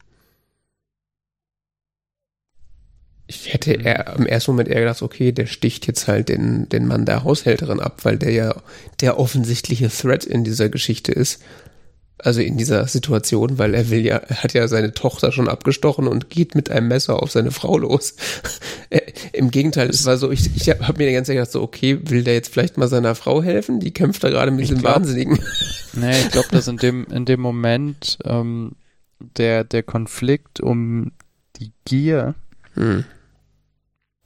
Ich hätte eher, im ersten Moment eher gedacht, okay, der sticht jetzt halt den, den Mann der Haushälterin ab, weil der ja der offensichtliche Threat in dieser Geschichte ist. Also in dieser Situation, weil er will ja, er hat ja seine Tochter schon abgestochen und geht mit einem Messer auf seine Frau los. Äh, Im Gegenteil, es war so, ich, ich habe mir die ganze Zeit gedacht, so, okay, will der jetzt vielleicht mal seiner Frau helfen? Die kämpft da gerade mit diesem Wahnsinnigen. Nee, ich glaube, dass in dem, in dem Moment ähm, der, der Konflikt um die Gier hm.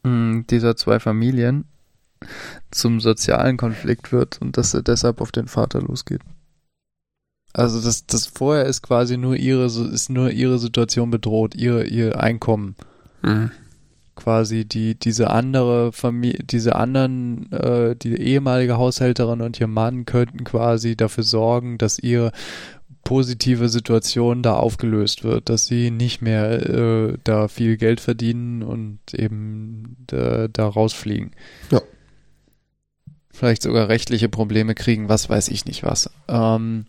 hm. dieser zwei Familien zum sozialen Konflikt wird und dass er deshalb auf den Vater losgeht. Also das, das vorher ist quasi nur ihre, ist nur ihre Situation bedroht, ihr, ihr Einkommen. Mhm. Quasi die, diese andere Familie, diese anderen, äh, die ehemalige Haushälterin und ihr Mann könnten quasi dafür sorgen, dass ihre positive Situation da aufgelöst wird, dass sie nicht mehr äh, da viel Geld verdienen und eben äh, da rausfliegen. Ja. Vielleicht sogar rechtliche Probleme kriegen, was weiß ich nicht was. Ähm,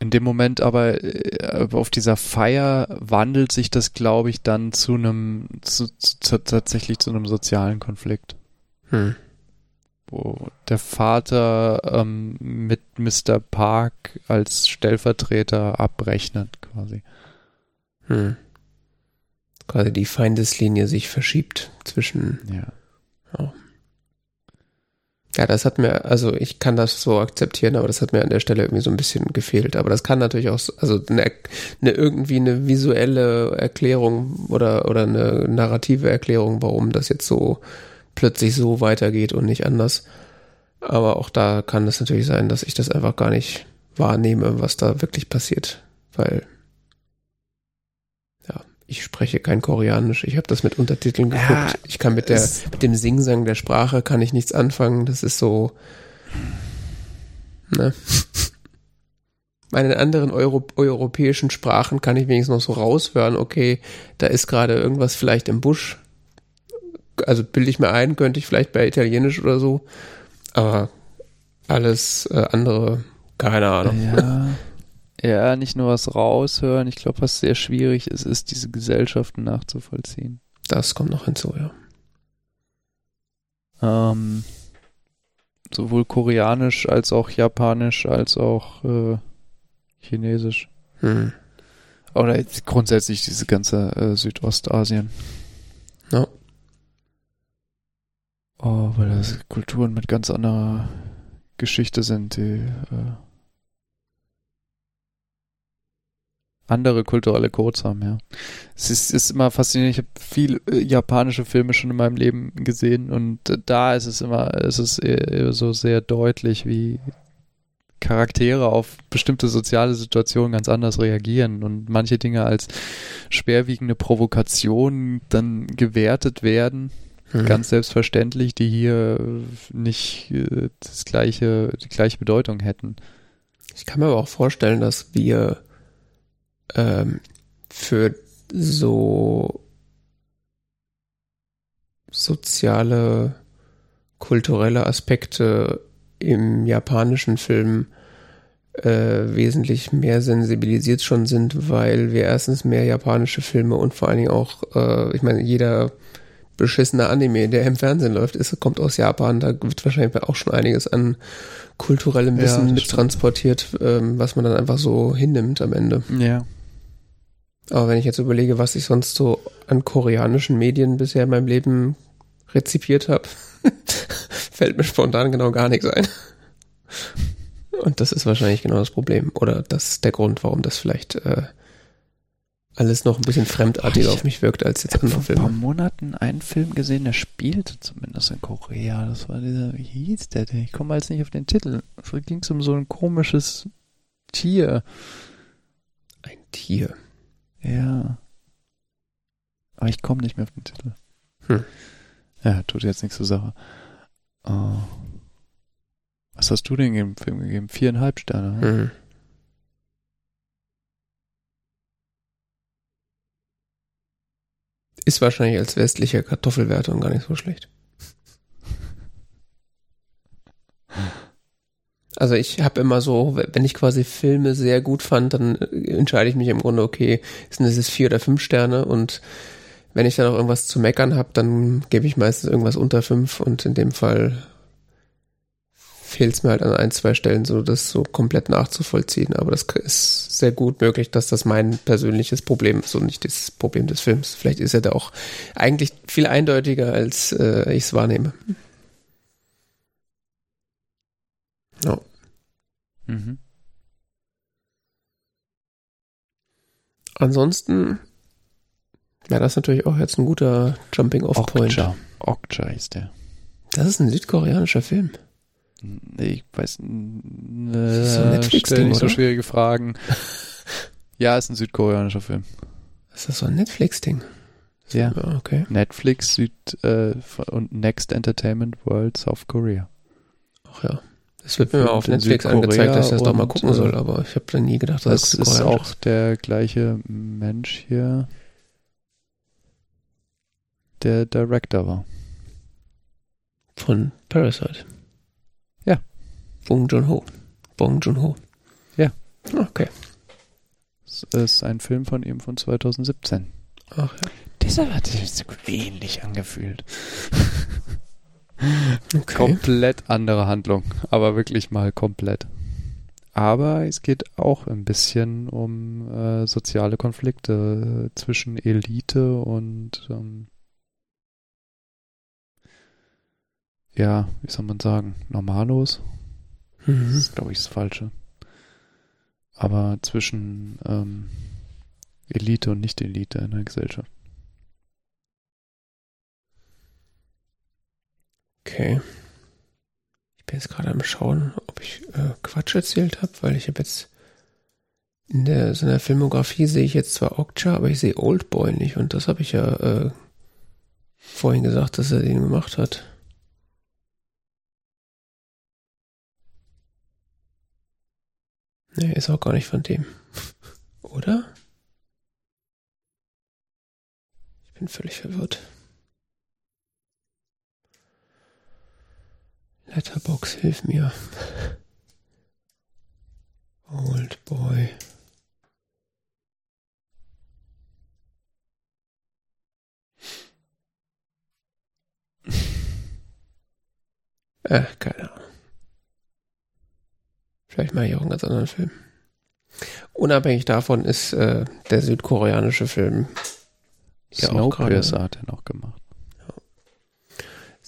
in dem Moment aber äh, auf dieser Feier wandelt sich das, glaube ich, dann zu einem, zu, zu, tatsächlich zu einem sozialen Konflikt. Hm. Wo der Vater ähm, mit Mr. Park als Stellvertreter abrechnet, quasi. Hm. Quasi die Feindeslinie sich verschiebt zwischen. Ja. Oh. Ja, das hat mir, also ich kann das so akzeptieren, aber das hat mir an der Stelle irgendwie so ein bisschen gefehlt. Aber das kann natürlich auch, also eine, eine irgendwie eine visuelle Erklärung oder, oder eine narrative Erklärung, warum das jetzt so plötzlich so weitergeht und nicht anders. Aber auch da kann es natürlich sein, dass ich das einfach gar nicht wahrnehme, was da wirklich passiert. Weil ich spreche kein Koreanisch. Ich habe das mit Untertiteln geguckt. Ja, ich kann mit der mit dem Singsang der Sprache kann ich nichts anfangen. Das ist so. Ne? Meine anderen Euro, europäischen Sprachen kann ich wenigstens noch so raushören. Okay, da ist gerade irgendwas vielleicht im Busch. Also bilde ich mir ein, könnte ich vielleicht bei Italienisch oder so. Aber alles äh, andere, keine Ahnung. Ja. Ja, nicht nur was raushören. Ich glaube, was sehr schwierig ist, ist, diese Gesellschaften nachzuvollziehen. Das kommt noch hinzu, ja. Ähm, sowohl koreanisch als auch japanisch als auch äh, chinesisch. Hm. Oder grundsätzlich diese ganze äh, Südostasien. Ja. Oh, weil das Kulturen mit ganz anderer Geschichte sind, die äh, andere kulturelle Codes haben, ja. Es ist, ist immer faszinierend. Ich habe viel äh, japanische Filme schon in meinem Leben gesehen und äh, da ist es immer, ist es ist so sehr deutlich, wie Charaktere auf bestimmte soziale Situationen ganz anders reagieren und manche Dinge als schwerwiegende Provokation dann gewertet werden. Mhm. Ganz selbstverständlich, die hier nicht äh, das gleiche, die gleiche Bedeutung hätten. Ich kann mir aber auch vorstellen, dass wir ähm, für so soziale, kulturelle Aspekte im japanischen Film äh, wesentlich mehr sensibilisiert schon sind, weil wir erstens mehr japanische Filme und vor allen Dingen auch, äh, ich meine, jeder beschissene Anime, der im Fernsehen läuft, ist, kommt aus Japan. Da wird wahrscheinlich auch schon einiges an kulturellem Wissen ja, mittransportiert, ähm, was man dann einfach so hinnimmt am Ende. Ja. Aber wenn ich jetzt überlege, was ich sonst so an koreanischen Medien bisher in meinem Leben rezipiert habe, fällt mir spontan genau gar nichts ein. Und das ist wahrscheinlich genau das Problem. Oder das ist der Grund, warum das vielleicht äh, alles noch ein bisschen fremdartiger auf mich wirkt als jetzt andere Filme. Ich habe vor ein paar Monaten einen Film gesehen, der spielte zumindest in Korea. Das war dieser, wie hieß der denn? Ich komme jetzt nicht auf den Titel. Es ging um so ein komisches Tier. Ein Tier? Ja. Aber ich komme nicht mehr auf den Titel. Hm. Ja, tut jetzt nichts zur Sache. Oh. Was hast du denn dem Film gegeben? Viereinhalb Sterne. Hm. Ist wahrscheinlich als westliche Kartoffelwertung gar nicht so schlecht. Also ich habe immer so, wenn ich quasi Filme sehr gut fand, dann entscheide ich mich im Grunde, okay, sind es vier oder fünf Sterne und wenn ich dann auch irgendwas zu meckern habe, dann gebe ich meistens irgendwas unter fünf und in dem Fall fehlt es mir halt an ein, zwei Stellen, so das so komplett nachzuvollziehen. Aber das ist sehr gut möglich, dass das mein persönliches Problem ist und nicht das Problem des Films. Vielleicht ist er da auch eigentlich viel eindeutiger, als äh, ich es wahrnehme. Ja. Mhm. Ansonsten wäre das natürlich auch jetzt ein guter Jumping-Off-Point. Okja. Okja ist der. Das ist ein südkoreanischer Film. Ich weiß äh, so Netflix-Ding, nicht so schwierige Fragen. ja, ist ein südkoreanischer Film. Ist das so ein Netflix-Ding? Ja, okay. Netflix Süd äh, und Next Entertainment World South Korea. Ach ja. Es wird mir auf Netflix angezeigt, dass ich das doch mal gucken soll, aber ich habe dann nie gedacht, dass das ist auch ist. der gleiche Mensch hier, der Director war. Von Parasite. Bong Joon-ho. Bong Joon-ho. Ja. Okay. Das ist ein Film von ihm von 2017. Ach ja. Dieser hat sich so ähnlich angefühlt. okay. Komplett andere Handlung, aber wirklich mal komplett. Aber es geht auch ein bisschen um äh, soziale Konflikte zwischen Elite und ähm, ja, wie soll man sagen, Normalos. Mhm. Das ist, glaube ich, das Falsche. Aber zwischen ähm, Elite und Nicht-Elite in der Gesellschaft. Okay. Ich bin jetzt gerade am Schauen, ob ich äh, Quatsch erzählt habe, weil ich habe jetzt in der, seiner Filmografie sehe ich jetzt zwar Okja, aber ich sehe Oldboy nicht und das habe ich ja äh, vorhin gesagt, dass er den gemacht hat. Nee, ist auch gar nicht von dem. Oder? Ich bin völlig verwirrt. Letterbox, hilf mir. Old Boy. Äh, keine Ahnung. Vielleicht mache ich auch einen ganz anderen Film. Unabhängig davon ist äh, der südkoreanische Film ja Snowpiercer hat er noch gemacht.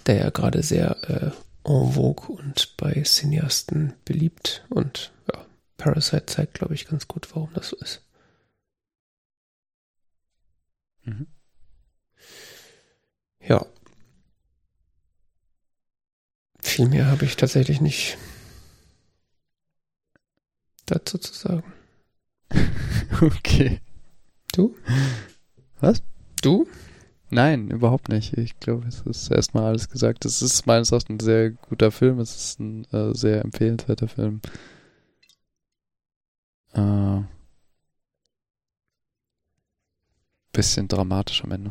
Der ja gerade sehr äh, en vogue und bei Cineasten beliebt und ja, Parasite zeigt, glaube ich, ganz gut, warum das so ist. Mhm. Ja. Viel mehr habe ich tatsächlich nicht dazu zu sagen. okay. Du? Was? Du? Nein, überhaupt nicht. Ich glaube, es ist erstmal alles gesagt. Es ist meines Erachtens ein sehr guter Film. Es ist ein äh, sehr empfehlenswerter Film. Äh, bisschen dramatisch am Ende.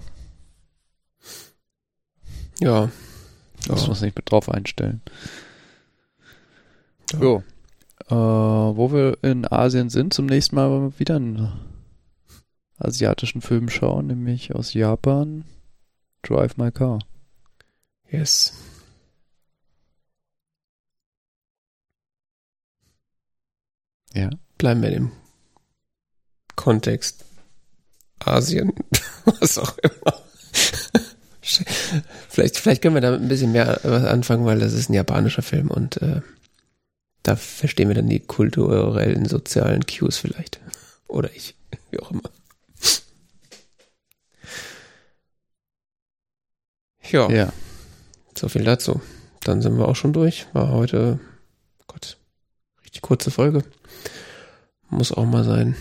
Ja. Muss Ja. man sich mit drauf einstellen. Ja. Jo. Äh, wo wir in Asien sind, zum nächsten Mal wieder einen asiatischen Film schauen, nämlich aus Japan. Drive My Car. Yes. Ja. Bleiben wir im Kontext Asien, was auch immer. vielleicht, vielleicht können wir damit ein bisschen mehr was anfangen, weil das ist ein japanischer Film und äh, da verstehen wir dann die kulturellen, sozialen Cues vielleicht. Oder ich, wie auch immer. Ja, Ja. so viel dazu. Dann sind wir auch schon durch. War heute, Gott, richtig kurze Folge. Muss auch mal sein.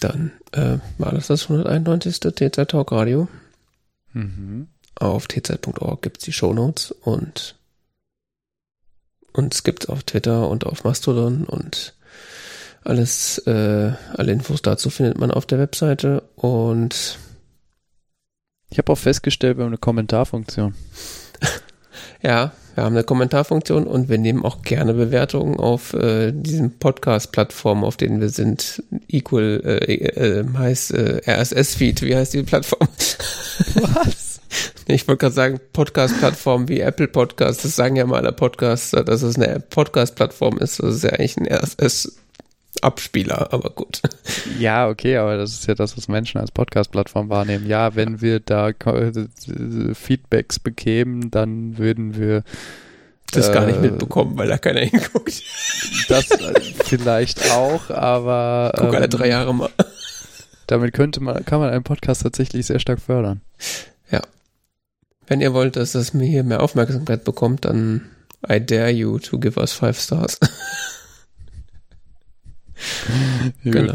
Dann äh, war das das 191. TZ Talk Radio. Mhm. Auf tz.org gibt es die Shownotes und uns gibt es auf Twitter und auf Mastodon und alles, äh, alle Infos dazu findet man auf der Webseite und Ich habe auch festgestellt, wir haben eine Kommentarfunktion. ja, wir haben eine Kommentarfunktion und wir nehmen auch gerne Bewertungen auf äh, diesen Podcast-Plattformen, auf denen wir sind. Equal äh, äh, heißt äh, RSS-Feed, wie heißt die Plattform? Was? Ich wollte gerade sagen, Podcast-Plattform wie Apple Podcast. Das sagen ja mal alle Podcaster, dass es eine Podcast-Plattform ist. Das ist ja eigentlich ein RSS-Abspieler, aber gut. Ja, okay, aber das ist ja das, was Menschen als Podcast-Plattform wahrnehmen. Ja, wenn wir da äh, Feedbacks bekämen, dann würden wir Das gar nicht Äh, mitbekommen, weil da keiner hinguckt. das äh, vielleicht auch, aber Guck alle ähm, drei Jahre mal. damit könnte man, kann man einen Podcast tatsächlich sehr stark fördern. Wenn ihr wollt, dass das mir hier mehr Aufmerksamkeit bekommt, dann I dare you to give us five stars. Genau.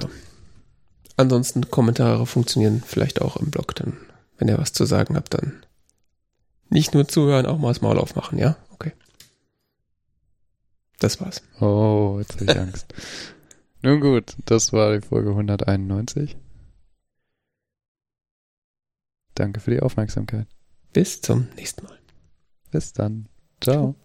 Ansonsten Kommentare funktionieren vielleicht auch im Blog, dann, wenn ihr was zu sagen habt, dann nicht nur zuhören, auch mal das Maul aufmachen, ja? Okay. Das war's. Oh, jetzt habe ich Angst. Nun gut, das war die Folge 191. Danke für die Aufmerksamkeit. Bis zum nächsten Mal. Bis dann. Ciao.